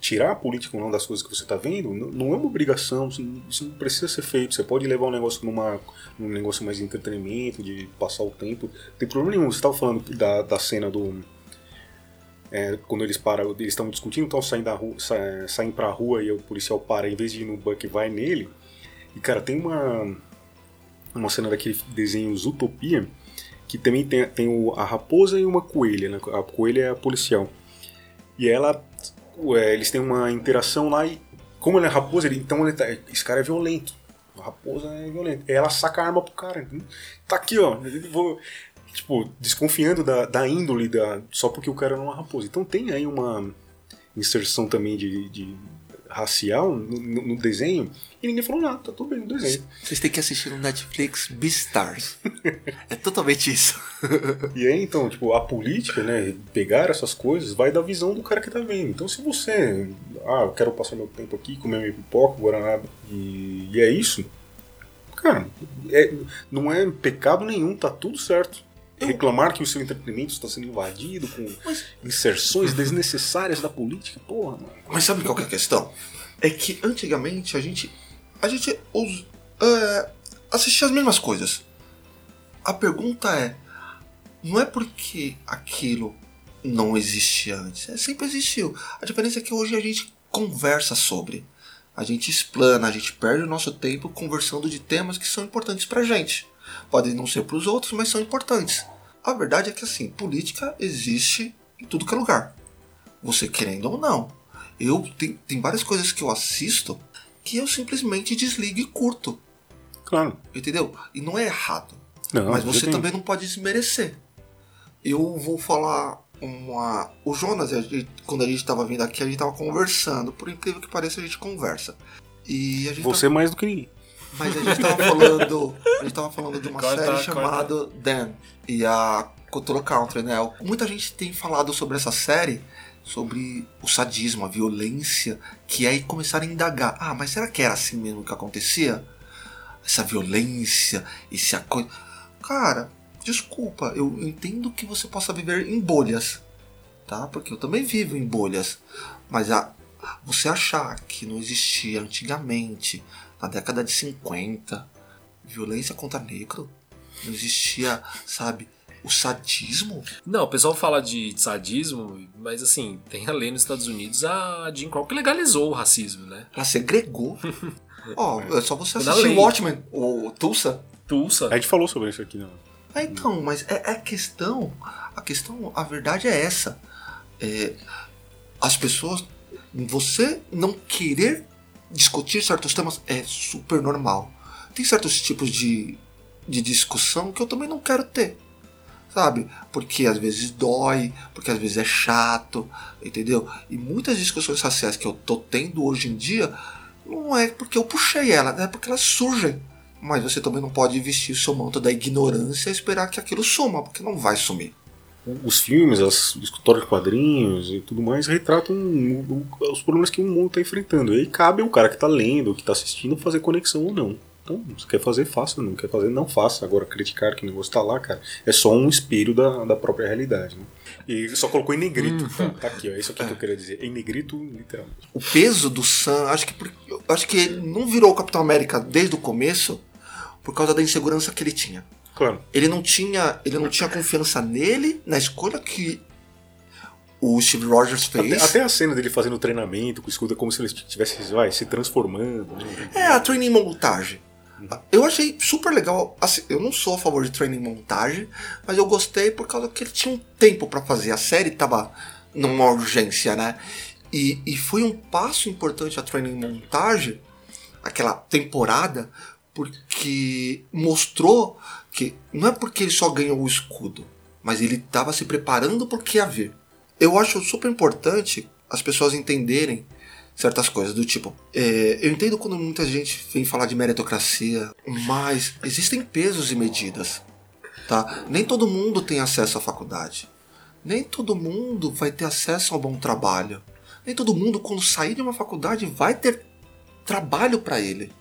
tirar a política ou não das coisas que você está vendo não, é uma obrigação, isso não, precisa ser feito. Você pode levar um negócio numa, num negócio mais de entretenimento, de passar o tempo. Não tem problema nenhum. Você estava falando da, da cena do. é, quando eles param, eles estão discutindo, estão saindo, da rua, sa, saem pra rua e o policial para, em vez de ir no Buck, vai nele. E cara, tem uma. Uma cena daquele desenho Zootopia que também tem, tem o- a raposa e uma coelha. Né? A coelha é a policial. E ela. eles têm uma interação lá e. Como ele é raposa, ele, então ele tá, esse cara é violento. A raposa é violenta. Ela saca a arma pro cara. Tá aqui, ó. Vou, tipo, desconfiando da, da índole da, só porque o cara não é uma raposa. Então tem aí uma inserção também de, de racial no, no- desenho. E ninguém falou nada, tá tudo bem no desenho. vocês têm que assistir no Netflix Beastars. <laughs> é totalmente isso. E aí, então, tipo, a política, né, pegar essas coisas vai da visão do cara que tá vendo. Então, se você, ah, eu quero passar meu tempo aqui, comer minha pipoca, guaraná, e, e é isso, cara, é- não é pecado nenhum, tá tudo certo. Reclamar que o seu entretenimento está sendo invadido com inserções desnecessárias da política, porra, mano. Mas sabe qual que é a questão? É que antigamente a gente. A gente us- é, assistia as mesmas coisas. A pergunta é. Não é porque aquilo não existia antes. É, sempre existiu. A diferença é que hoje a gente conversa sobre. A gente explana, a gente perde o nosso tempo conversando de temas que são importantes pra gente. Podem não ser pros outros, mas são importantes. A verdade é que assim, política existe em tudo que é lugar. Você querendo ou não. Eu tem, tem várias coisas que eu assisto que eu simplesmente desligo e curto. Claro. Entendeu? E não é errado. Não, mas você também não pode desmerecer. Eu vou falar uma. O Jonas, a gente- quando a gente tava vindo aqui, a gente tava conversando. Por incrível que pareça, a gente conversa. E a gente Você mais do que ninguém. Mas a gente tava falando. A gente tava falando de uma Corta, série chamada Dan e a Cultura Country, né? Muita gente tem falado sobre essa série, sobre o sadismo, a violência, que aí começaram a indagar. Ah, mas será que era assim mesmo que acontecia? Essa violência, esse coisa. Cara, desculpa, eu entendo que você possa viver em bolhas, tá? Porque eu também vivo em bolhas. Mas a, você achar que não existia antigamente, na década de 50, violência contra negro, não existia, sabe, o sadismo? Não, o pessoal fala de sadismo, mas assim, tem a lei nos Estados Unidos, a Jim Crow que legalizou o racismo, né? Ela segregou. <laughs> Ó, é só você assistir lei. Watchmen, ou Tulsa. Tulsa. A gente falou sobre isso aqui, né? É, então, mas é, é a questão, a questão, a verdade é essa. É, as pessoas, você não querer discutir certos temas é super normal. tem certos tipos de, de discussão que eu também não quero ter. Sabe? Porque às vezes dói, porque às vezes é chato, entendeu? E muitas discussões raciais que eu tô tendo hoje em dia não é porque eu puxei ela, é porque elas surgem. Mas você também não pode vestir o seu manto da ignorância e esperar que aquilo suma, porque não vai sumir. Os filmes, as histórias de quadrinhos e tudo mais retratam os problemas que o mundo está enfrentando. E aí cabe o cara que está lendo, que está assistindo, fazer conexão ou não. Então, se quer fazer, faça. Não quer fazer, não faça. Agora, criticar que o negócio está lá, cara, é só um espelho da, da própria realidade. Né? E só colocou em negrito. Hum. Tá, tá, aqui, ó. É isso aqui é. que eu queria dizer. Em negrito, literalmente. O peso do Sam, acho que, acho que ele não virou o Capitão América desde o começo por causa da insegurança que ele tinha. Claro. Ele não tinha, ele não tinha confiança nele, na escolha que o Steve Rogers fez. Até, até a cena dele fazendo treinamento com o escudo, como se ele estivesse vai, se transformando. Né? É, a training montagem. Eu achei super legal. Assim, eu não sou a favor de training montagem, mas eu gostei por causa que ele tinha um tempo para fazer. A série tava numa urgência, né? E, e foi um passo importante a training montagem, aquela temporada, porque mostrou que não é porque ele só ganhou o escudo, mas ele estava se preparando para o que ia vir. Eu acho super importante as pessoas entenderem certas coisas, do tipo, é, eu entendo quando muita gente vem falar de meritocracia, mas existem pesos e medidas, tá? Nem todo mundo tem acesso à faculdade, nem todo mundo vai ter acesso a um bom trabalho, nem todo mundo quando sair de uma faculdade vai ter trabalho para ele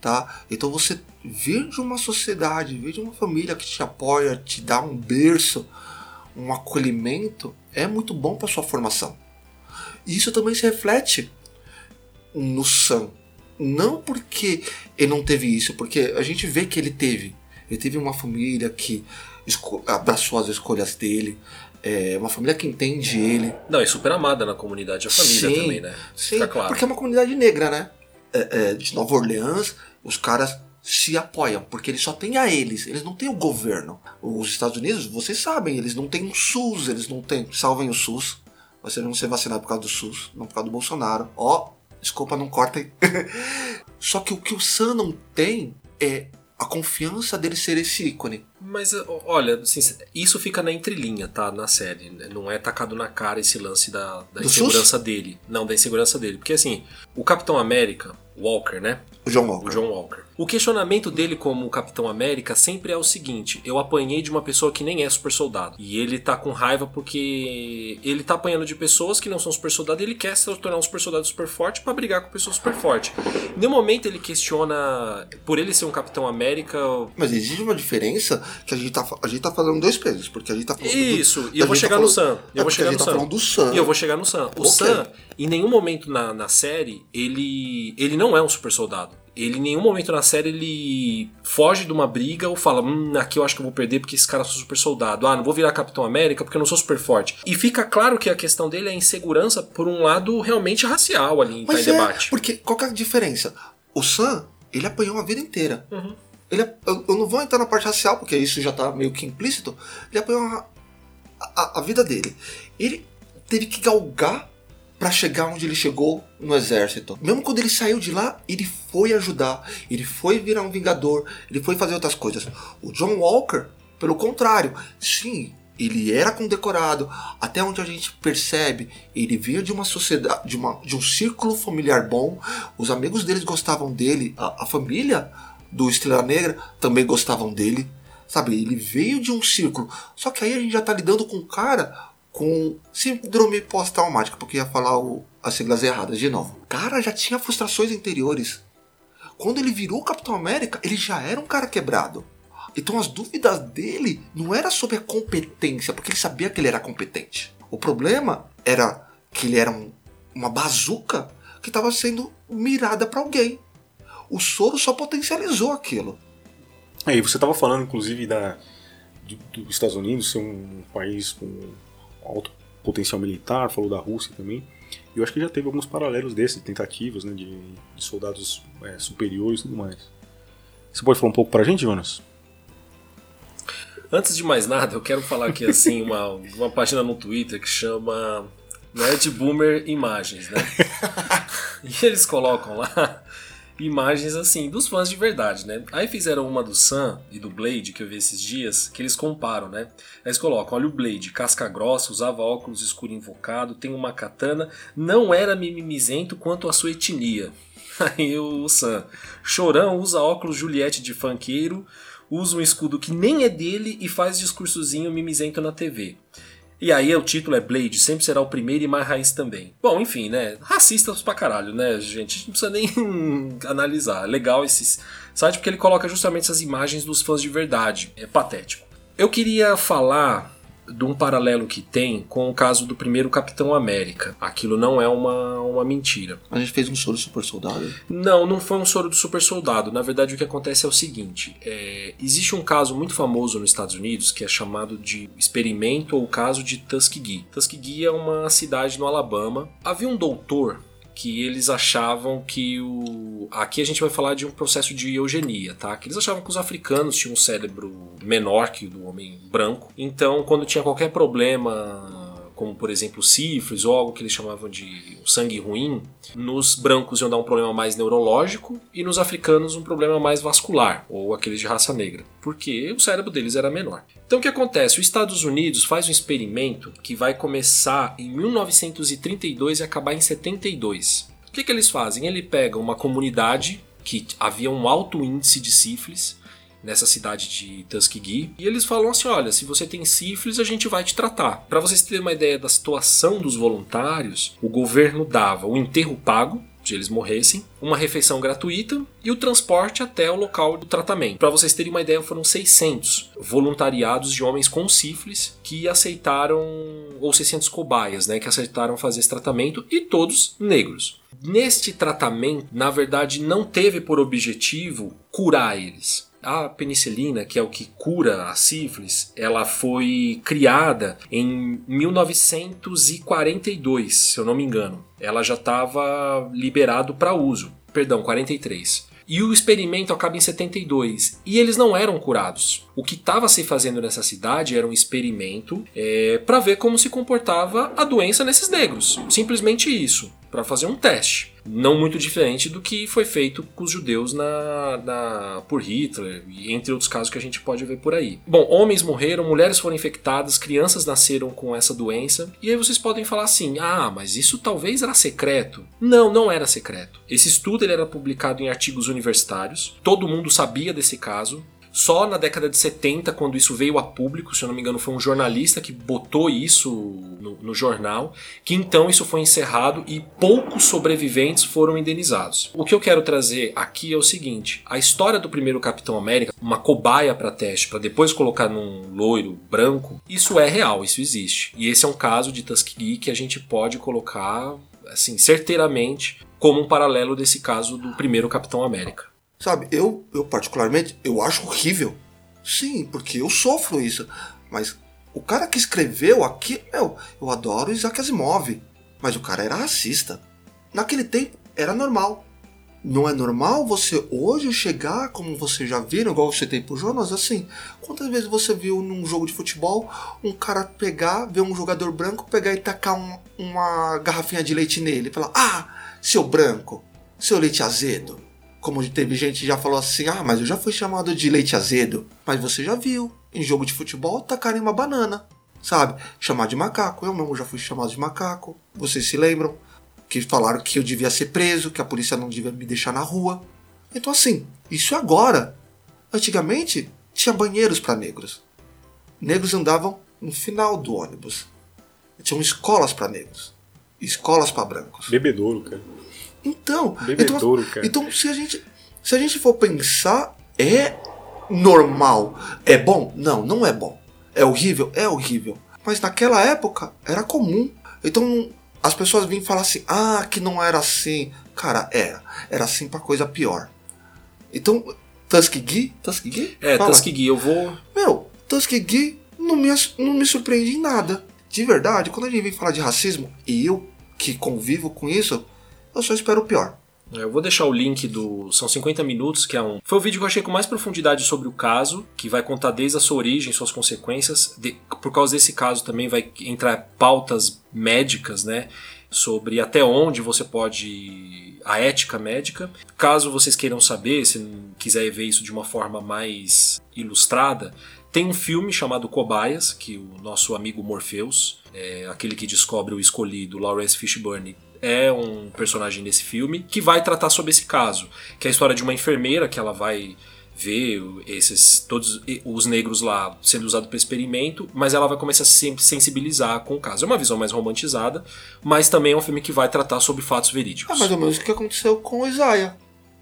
tá? Então você de uma sociedade, de uma família que te apoia, te dá um berço, um acolhimento, é muito bom para sua formação. E isso também se reflete no Sam. Não porque ele não teve isso, porque a gente vê que ele teve. Ele teve uma família que abraçou as escolhas dele, é uma família que entende ele. Não, é super amada na comunidade, a família sim, também, né? Sim, claro. porque é uma comunidade negra, né? É, é, de Nova Orleans, os caras se apoiam, porque eles só têm a eles, eles não têm o governo. Os Estados Unidos, vocês sabem, eles não têm o SUS, eles não têm, salvem o SUS. Você não ser vacinado por causa do SUS, não por causa do Bolsonaro. Ó, oh, desculpa, não cortem. <laughs> só que o que o Sam não tem é a confiança dele ser esse ícone. Mas olha, assim, isso fica na entrelinha, tá? Na série. Né? Não é tacado na cara esse lance da, da insegurança SUS? dele. Não, da insegurança dele. Porque assim, o Capitão América, Walker, né? O John Walker. O John Walker. O questionamento dele como Capitão América sempre é o seguinte: eu apanhei de uma pessoa que nem é super soldado. E ele tá com raiva porque ele tá apanhando de pessoas que não são super soldados e ele quer se tornar um super soldado super forte para brigar com pessoas super fortes. Em nenhum momento ele questiona, por ele ser um Capitão América. Mas existe uma diferença que a gente tá, a gente tá falando dois pesos, porque a gente tá falando. Isso, do, e eu vou chegar tá no Sam. Eu é vou chegar no tá Sam. falando do Sam. E eu vou chegar no Sam. O okay. Sam, em nenhum momento na, na série, ele, ele não é um super soldado ele em nenhum momento na série ele foge de uma briga ou fala, hum, aqui eu acho que eu vou perder porque esse cara é super soldado. Ah, não vou virar Capitão América porque eu não sou super forte. E fica claro que a questão dele é a insegurança por um lado realmente racial ali Mas tá em é, debate. Porque qual é a diferença? O Sam, ele apanhou a vida inteira. Uhum. Ele, eu, eu, não vou entrar na parte racial, porque isso já tá meio que implícito. Ele apanhou a, a, a vida dele. Ele teve que galgar para chegar onde ele chegou no exército. Mesmo quando ele saiu de lá, ele foi ajudar, ele foi virar um vingador, ele foi fazer outras coisas. O John Walker, pelo contrário, sim, ele era condecorado, até onde a gente percebe, ele vinha de uma sociedade, de, uma, de um círculo familiar bom, os amigos deles gostavam dele, a, a família do Estrela Negra também gostavam dele, sabe? Ele veio de um círculo, só que aí a gente já tá lidando com um cara com síndrome pós-traumática, porque ia falar o, as siglas erradas de novo. O cara já tinha frustrações interiores. Quando ele virou Capitão América, ele já era um cara quebrado. Então as dúvidas dele não era sobre a competência, porque ele sabia que ele era competente. O problema era que ele era um, uma bazuca que estava sendo mirada para alguém. O soro só potencializou aquilo. Aí você estava falando, inclusive, da, dos Estados Unidos ser um país com alto potencial militar, falou da Rússia também. E eu acho que já teve alguns paralelos desses, tentativas né, de, de soldados é, superiores e tudo mais. Você pode falar um pouco pra gente, Jonas? Antes de mais nada, eu quero falar aqui assim <laughs> uma, uma página no Twitter que chama Nerd Boomer Imagens, né? <laughs> e eles colocam lá imagens assim, dos fãs de verdade, né? Aí fizeram uma do Sam e do Blade, que eu vi esses dias, que eles comparam, né? Eles colocam, olha o Blade, casca grossa, usava óculos escuro invocado, tem uma katana, não era mimimizento quanto a sua etnia. <laughs> Aí o Sam, chorão, usa óculos Juliette de funkeiro, usa um escudo que nem é dele e faz discursozinho mimizento na TV. E aí o título é Blade, sempre será o primeiro e mais raiz também. Bom, enfim, né? Racistas pra caralho, né, gente? Não precisa nem <laughs> analisar. É legal esse site porque ele coloca justamente essas imagens dos fãs de verdade. É patético. Eu queria falar de um paralelo que tem com o caso do primeiro Capitão América. Aquilo não é uma, uma mentira. A gente fez um soro super soldado? Não, não foi um soro do super soldado. Na verdade, o que acontece é o seguinte: é, existe um caso muito famoso nos Estados Unidos que é chamado de experimento ou caso de Tuskegee. Tuskegee é uma cidade no Alabama. Havia um doutor que eles achavam que o. Aqui a gente vai falar de um processo de eugenia, tá? Que eles achavam que os africanos tinham um cérebro menor que o do homem branco. Então, quando tinha qualquer problema como por exemplo sífilis ou algo que eles chamavam de sangue ruim, nos brancos iam dar um problema mais neurológico e nos africanos um problema mais vascular, ou aqueles de raça negra, porque o cérebro deles era menor. Então o que acontece? Os Estados Unidos faz um experimento que vai começar em 1932 e acabar em 72. O que, que eles fazem? Ele pega uma comunidade que havia um alto índice de sífilis, nessa cidade de Tuskegee. E eles falam assim: olha, se você tem sífilis, a gente vai te tratar. Para vocês terem uma ideia da situação dos voluntários, o governo dava o enterro pago se eles morressem, uma refeição gratuita e o transporte até o local do tratamento. Para vocês terem uma ideia, foram 600 voluntariados de homens com sífilis que aceitaram, ou 600 cobaias, né, que aceitaram fazer esse tratamento e todos negros. Neste tratamento, na verdade, não teve por objetivo curar eles a penicilina, que é o que cura a sífilis, ela foi criada em 1942, se eu não me engano. Ela já estava liberado para uso. Perdão, 43. E o experimento acaba em 72. E eles não eram curados. O que estava se fazendo nessa cidade era um experimento é, para ver como se comportava a doença nesses negros. Simplesmente isso para fazer um teste. Não muito diferente do que foi feito com os judeus na, na, por Hitler, e entre outros casos que a gente pode ver por aí. Bom, homens morreram, mulheres foram infectadas, crianças nasceram com essa doença, e aí vocês podem falar assim: ah, mas isso talvez era secreto. Não, não era secreto. Esse estudo ele era publicado em artigos universitários, todo mundo sabia desse caso, só na década de 70, quando isso veio a público, se eu não me engano, foi um jornalista que botou isso no, no, jornal, que então isso foi encerrado e poucos sobreviventes foram indenizados. O que eu quero trazer aqui é o seguinte: a história do primeiro Capitão América, uma cobaia para teste, para depois colocar num loiro branco, isso é real, isso existe. E esse é um caso de Tuskegee que a gente pode colocar assim certeiramente como um paralelo desse caso do primeiro Capitão América. Sabe, eu, eu particularmente, eu acho horrível. Sim, porque eu sofro isso. Mas o cara que escreveu aqui, eu, eu adoro Isaac Asimov. Mas o cara era racista. Naquele tempo era normal. Não é normal você hoje chegar, como você já viram, igual você tem pro Jonas, assim. Quantas vezes você viu num jogo de futebol um cara pegar, ver um jogador branco, pegar e tacar um, uma garrafinha de leite nele e falar: Ah, seu branco, seu leite azedo como teve gente que já falou assim: ah, mas eu já fui chamado de leite azedo. Mas você já viu, em jogo de futebol, tacarem uma banana, sabe? Chamar de macaco. Eu mesmo já fui chamado de macaco. Vocês se lembram? Que falaram que eu devia ser preso, que a polícia não devia me deixar na rua. Então, assim, isso é agora. Antigamente, tinha banheiros para negros. Negros andavam no final do ônibus. Tinham escolas para negros. Escolas para brancos. Bebedouro, cara. Então, Bebedouro, então, cara. então se a gente se a gente for pensar, é normal. É bom? Não, não é bom. É horrível? É horrível. Mas naquela época era comum. Então as pessoas vinham falar assim: ah, que não era assim. Cara, era. Era assim pra coisa pior. Então, Tuskegee? Tuskegee? É, Fala. Tuskegee, eu vou. Meu, Tuskegee não me, não me surpreende em nada. De verdade, quando a gente vem falar de racismo, e eu que convivo com isso, eu só espero o pior. É, Eu vou deixar o link do. São 50 minutos, que é um. Foi o vídeo que eu achei com mais profundidade sobre o caso, que vai contar desde a sua origem, suas consequências. De- Por causa desse caso também vai entrar pautas médicas, né? sobre até onde você pode a ética médica. Caso vocês queiram saber, se quiser ver isso de uma forma mais ilustrada, tem um filme chamado Cobaias, que o nosso amigo Morpheus, é, aquele que descobre o escolhido, Lawrence Fishburne, é um personagem desse filme que vai tratar sobre esse caso, que é a história de uma enfermeira que ela vai ver esses todos os negros lá sendo usados para experimento, mas ela vai começar a se sensibilizar com o caso. É uma visão mais romantizada, mas também é um filme que vai tratar sobre fatos verídicos. É mais ou menos o que aconteceu com o Isaiah.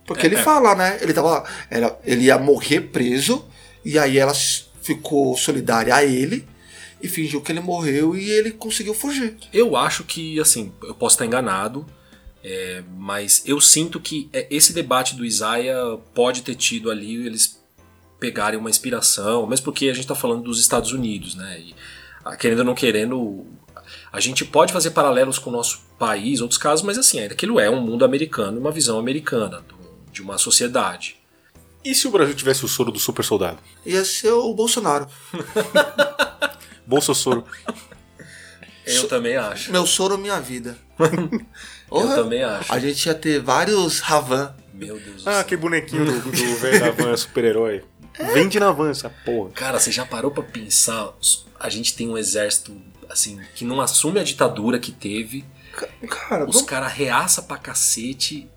Porque é, ele é. fala, né? Ele tava. Era, ele ia morrer preso, e aí ela ficou solidária a ele e fingiu que ele morreu e ele conseguiu fugir. Eu acho que, assim, eu posso estar enganado, é, mas eu sinto que é, esse debate do Isaiah pode ter tido ali eles pegarem uma inspiração, mesmo porque a gente está falando dos Estados Unidos, né? E, ah, querendo ou não querendo, a gente pode fazer paralelos com o nosso país, outros casos, mas assim, aquilo é um mundo americano, uma visão americana de uma sociedade. E se o Brasil tivesse o soro do super soldado? Ia ser o Bolsonaro. <laughs> Bolsa soro. <laughs> Eu so, também acho. Meu soro, minha vida. <laughs> Eu também acho. A gente ia ter vários Ravan. Meu Deus do Ah, que bonequinho do, do velho da van, super-herói. Vende na van essa porra. Cara, você já parou pra pensar? A gente tem um exército, assim, que não assume a ditadura que teve. Cara, Os vamos... caras reaça pra cacete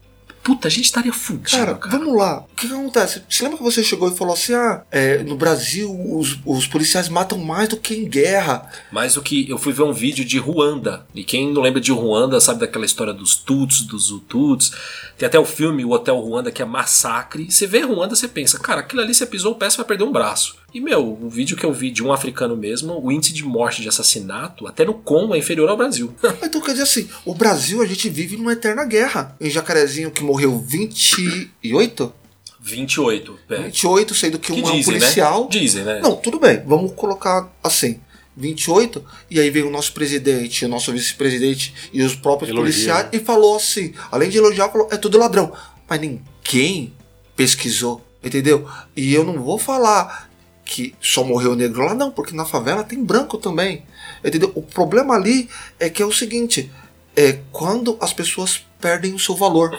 puta, a gente estaria fudido. Cara, cara, vamos lá. O que, que, acontece? Você lembra que você chegou e falou assim: ah, é, no Brasil os, os policiais matam mais do que em guerra. Mais do que. Eu fui ver um vídeo de Ruanda. E quem não lembra de Ruanda sabe daquela história dos Tuts, dos Hututs. Tem até o filme O Hotel Ruanda, que é massacre. Você vê Ruanda, você pensa, cara, aquilo ali você pisou o pé, você vai perder um braço. E, meu, o vídeo que eu vi de um africano mesmo, o índice de morte de assassinato, até no Congo, é inferior ao Brasil. <laughs> então, quer dizer assim, o Brasil, a gente vive numa eterna guerra. Em Jacarezinho, que morreu 28? 28, é. 28, sendo que, que um dizem, é um policial. Né? Dizem, né? Não, tudo bem, vamos colocar assim. 28, e aí veio o nosso presidente, o nosso vice-presidente e os próprios Elogia. policiais e falou assim, além de elogiar, falou, é tudo ladrão. Mas ninguém pesquisou, entendeu? E eu não vou falar que só morreu negro lá, não, porque na favela tem branco também. Entendeu? O problema ali é que é o seguinte: é quando as pessoas perdem o seu valor.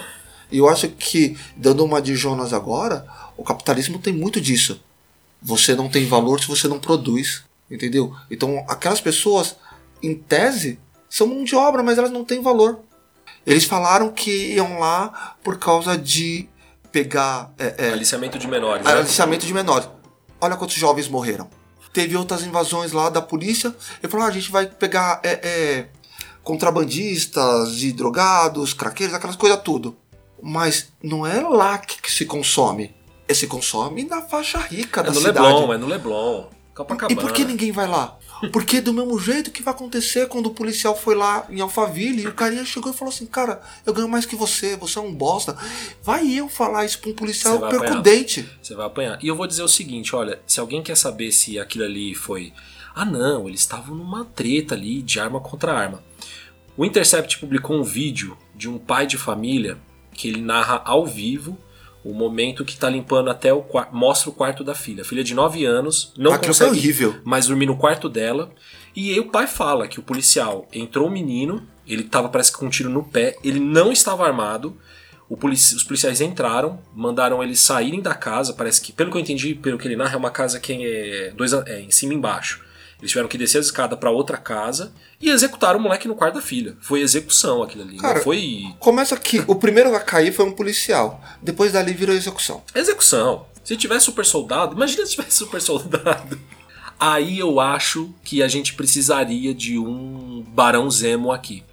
E eu acho que, dando uma de Jonas agora, o capitalismo tem muito disso. Você não tem valor se você não produz. Entendeu? Então, aquelas pessoas, em tese, são mão de obra, mas elas não têm valor. Eles falaram que iam lá por causa de pegar. É, é, aliciamento de menores. Né? Aliciamento de menores. Olha quantos jovens morreram. Teve outras invasões lá da polícia. Ele falou: ah, a gente vai pegar é, é, contrabandistas e drogados, craqueiros, aquelas coisas tudo. Mas não é lá que, que se consome. É se consome na faixa rica é da no cidade. Leblon, é no Leblon. E por que ninguém vai lá? Porque do mesmo jeito que vai acontecer quando o policial foi lá em Alphaville e o carinha chegou e falou assim: Cara, eu ganho mais que você, você é um bosta. Vai eu falar isso pra um policial percudente. Você vai apanhar. E eu vou dizer o seguinte: olha, se alguém quer saber se aquilo ali foi. Ah, não, eles estavam numa treta ali de arma contra arma. O Intercept publicou um vídeo de um pai de família que ele narra ao vivo o momento que tá limpando até o quarto. Mostra o quarto da filha. A filha de 9 anos, não ah, consegue é horrível. mais dormir no quarto dela. E aí o pai fala que o policial entrou o menino, ele tava parece que com um tiro no pé, ele não estava armado. Polici os policiais entraram, mandaram eles saírem da casa. Parece que, pelo que eu entendi, pelo que ele narra, é uma casa que é, dois, é em cima e embaixo. Eles tiveram que descer a escada para outra casa e executaram o moleque no quarto da filha. Foi execução aquilo ali. Cara, foi. Começa aqui. O primeiro a cair foi um policial. Depois dali virou execução. Execução. Se tivesse super soldado, imagina se tivesse <laughs> super soldado. Aí eu acho que a gente precisaria de um Barão Zemo aqui.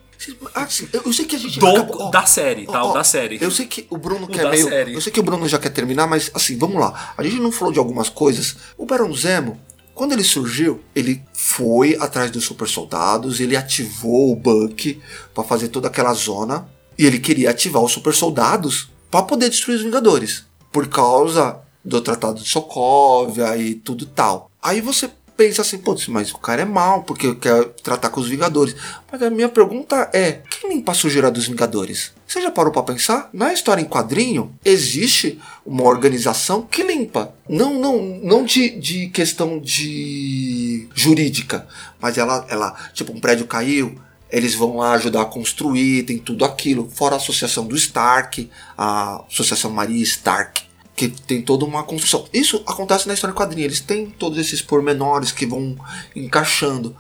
Ah, eu sei que a gente Do, acabou, da série, tá? Oh, oh, da série. Eu sei que o Bruno o quer meio. Série. Eu sei que o Bruno já quer terminar, mas assim, vamos lá. A gente não falou de algumas coisas. O Barão Zemo, quando ele surgiu, ele foi atrás dos super soldados, ele ativou o Buck para fazer toda aquela zona e ele queria ativar os super soldados para poder destruir os Vingadores, por causa do Tratado de Sokovia e tudo tal. Aí você pensa assim, putz, mas o cara é mal porque quer tratar com os Vingadores. Mas a minha pergunta é: quem limpa a sujeira dos Vingadores? Você já parou para pensar? Na história em quadrinho, existe uma organização que limpa. Não, não, não de, de questão de jurídica, mas ela, ela, tipo, um prédio caiu, eles vão lá ajudar a construir, tem tudo aquilo. Fora a associação do Stark, a Associação Maria Stark, que tem toda uma construção. Isso acontece na história quadrinha, eles têm todos esses pormenores que vão encaixando.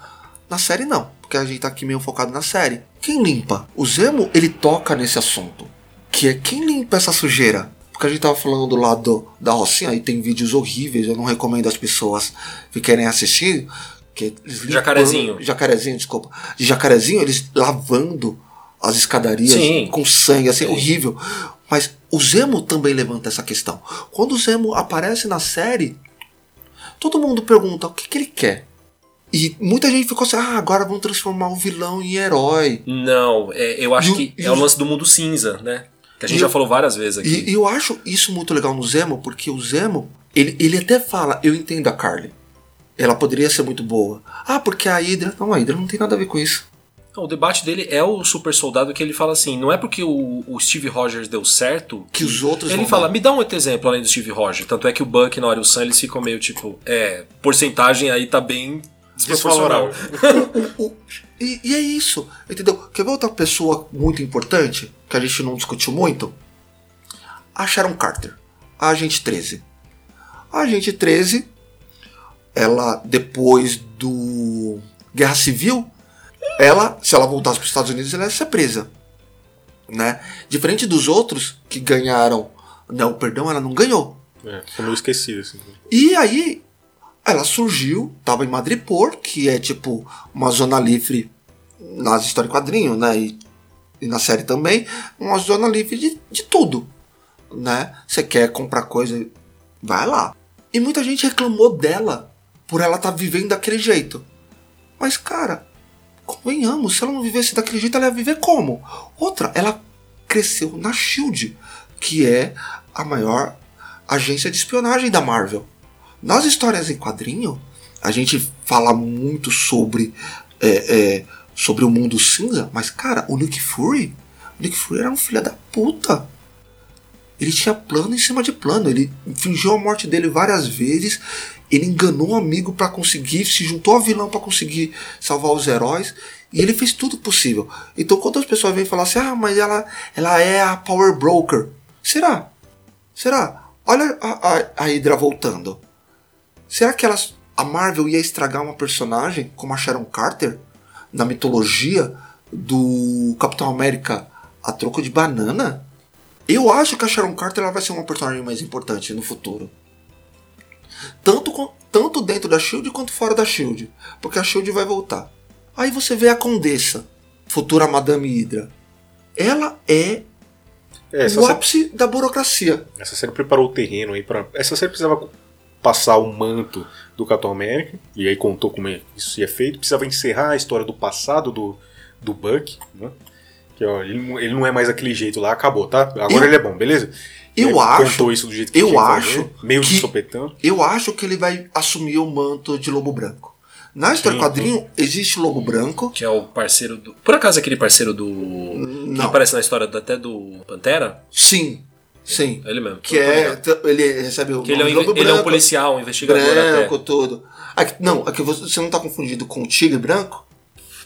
Na série não, porque a gente tá aqui meio focado na série. Quem limpa? O Zemo, ele toca nesse assunto, que é quem limpa essa sujeira? Porque a gente tava falando do lado da Rocinha, aí tem vídeos horríveis, eu não recomendo as pessoas que querem assistir, que eles limpando- Jacarezinho. Jacarezinho, desculpa. De jacarezinho, eles lavando as escadarias Sim. com sangue, assim, Sim. horrível. Mas o Zemo também levanta essa questão. Quando o Zemo aparece na série, todo mundo pergunta o que, que ele quer. E muita gente ficou assim, ah, agora vão transformar o vilão em herói. Não, é, eu acho E que é o- lance do mundo cinza, né? Que a gente já falou várias vezes aqui. E, e eu acho isso muito legal no Zemo, porque o Zemo, ele, ele até fala, eu entendo a Carly. Ela poderia ser muito boa. Ah, porque a Hydra... Não, a Hydra não tem nada a ver com isso. Não, O debate dele é o super soldado que ele fala assim: não é porque o, o Steve Rogers deu certo Que os outros Ele fala, dar. me dá um outro exemplo além do Steve Rogers. Tanto é que o Buck na hora e o Sam eles ficam meio tipo, é, porcentagem aí tá bem desproporcional. <laughs> E, e é isso, entendeu? Quer ver outra pessoa muito importante, que a gente não discutiu muito? A Sharon Carter, a Agente 13. A Agente 13, ela, depois do Guerra Civil, ela, se ela voltasse para os Estados Unidos, ela ia ser presa. Né? Diferente dos outros que ganharam. Não, perdão, ela não ganhou. É, ficou meio esquecido, assim. E aí, ela surgiu, tava em Madripoor, que é tipo uma zona livre nas histórias em quadrinho, né? E, e na série também, uma zona livre de, de tudo, né? Você quer comprar coisa, vai lá. E muita gente reclamou dela por ela estar vivendo daquele jeito. Mas, cara, convenhamos, se ela não vivesse daquele jeito, ela ia viver como? Outra, ela cresceu na Shield, que é a maior agência de espionagem da Marvel. Nas histórias em quadrinho, a gente fala muito sobre é, é, sobre o mundo cinza, mas cara, o Nick Fury, o Nick Fury era um filho da puta. Ele tinha plano em cima de plano. Ele fingiu a morte dele várias vezes. Ele enganou um amigo pra conseguir, se juntou ao vilão pra conseguir salvar os heróis. E ele fez tudo possível. Então, quando as pessoas vêm falar assim, ah, mas ela, ela é a Power Broker. Será? Será? Olha a, a, a Hydra voltando. Será que elas, a Marvel ia estragar uma personagem como a Sharon Carter na mitologia do Capitão América a troco de banana? Eu acho que a Sharon Carter ela vai ser uma personagem mais importante no futuro. Tanto, com- tanto dentro da Shield quanto fora da Shield. Porque a Shield vai voltar. Aí você vê a Condessa, futura Madame Hydra. Ela é É, o série, ápice da burocracia. essa série preparou o terreno aí pra. Essa série precisava passar o manto do Capitão América, e aí contou como é- isso ia feito. Precisava encerrar a história do passado do, do Buck, né? Que ó, ele, não- ele não é mais aquele jeito lá, acabou, tá? Agora Eu- ele é bom, beleza? Eu acho- Contou isso do jeito que eu que acho fazer, meio que- de sopetão. Eu acho que ele vai assumir o manto de Lobo Branco. Na história Sim, quadrinho, existe o Lobo Branco. Que é o parceiro do. Por acaso aquele parceiro do. Que Não. aparece na história até do Pantera? Sim, sim. É ele mesmo. Que é. Ele recebe o Que ele é, um, Lobo ele é um policial, um investigador branco, até. tudo. Aqui, não, aqui você, você não tá confundido com o Tigre Branco?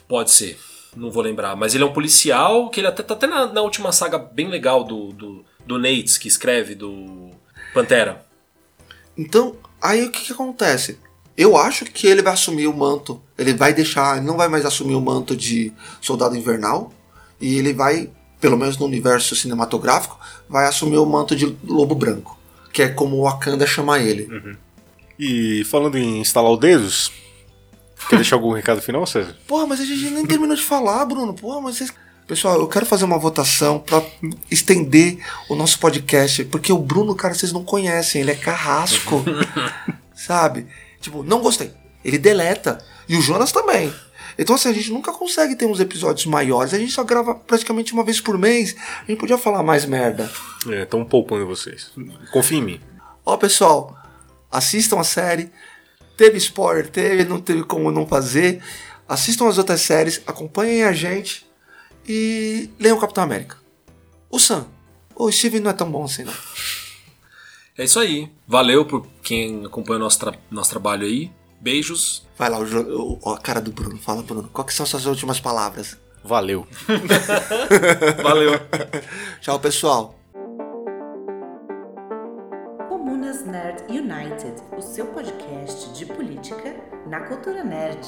Pode ser. Não vou lembrar. Mas ele é um policial que ele até tá até na, na última saga bem legal do, do, do Nates, que escreve, do Pantera. Então, aí o que, que acontece? Eu acho que ele vai assumir o manto. Ele vai deixar. Ele não vai mais assumir o manto de Soldado Invernal. E ele vai, pelo menos no universo cinematográfico, vai assumir o manto de Lobo Branco. Que é como o Wakanda chama ele. E falando em instalar os dedos, quer deixar algum <laughs> recado final, César? Porra, mas a gente nem terminou de falar, Bruno. Porra, mas vocês. Pessoal, eu quero fazer uma votação pra estender o nosso podcast, porque o Bruno, cara, vocês não conhecem, ele é carrasco. <laughs> sabe? Tipo, não gostei. Ele deleta. E o Jonas também. Então, assim, a gente nunca consegue ter uns episódios maiores. A gente só grava praticamente uma vez por mês. A gente podia falar mais merda. É, estão poupando vocês. Confia em mim. Ó, pessoal, assistam a série. Teve spoiler, teve, não teve como não fazer. Assistam as outras séries, acompanhem a gente e leiam Capitão América. O Sam, o Steven não é tão bom assim, não. É isso aí. Valeu por quem acompanha o nosso, tra- nosso trabalho aí. Beijos. Vai lá, o, o- ó, a cara do Bruno. Fala, Bruno, quais que são suas últimas palavras? Valeu. <laughs> Valeu. Tchau, pessoal. Comunas Nerd United, o seu podcast de política na cultura nerd.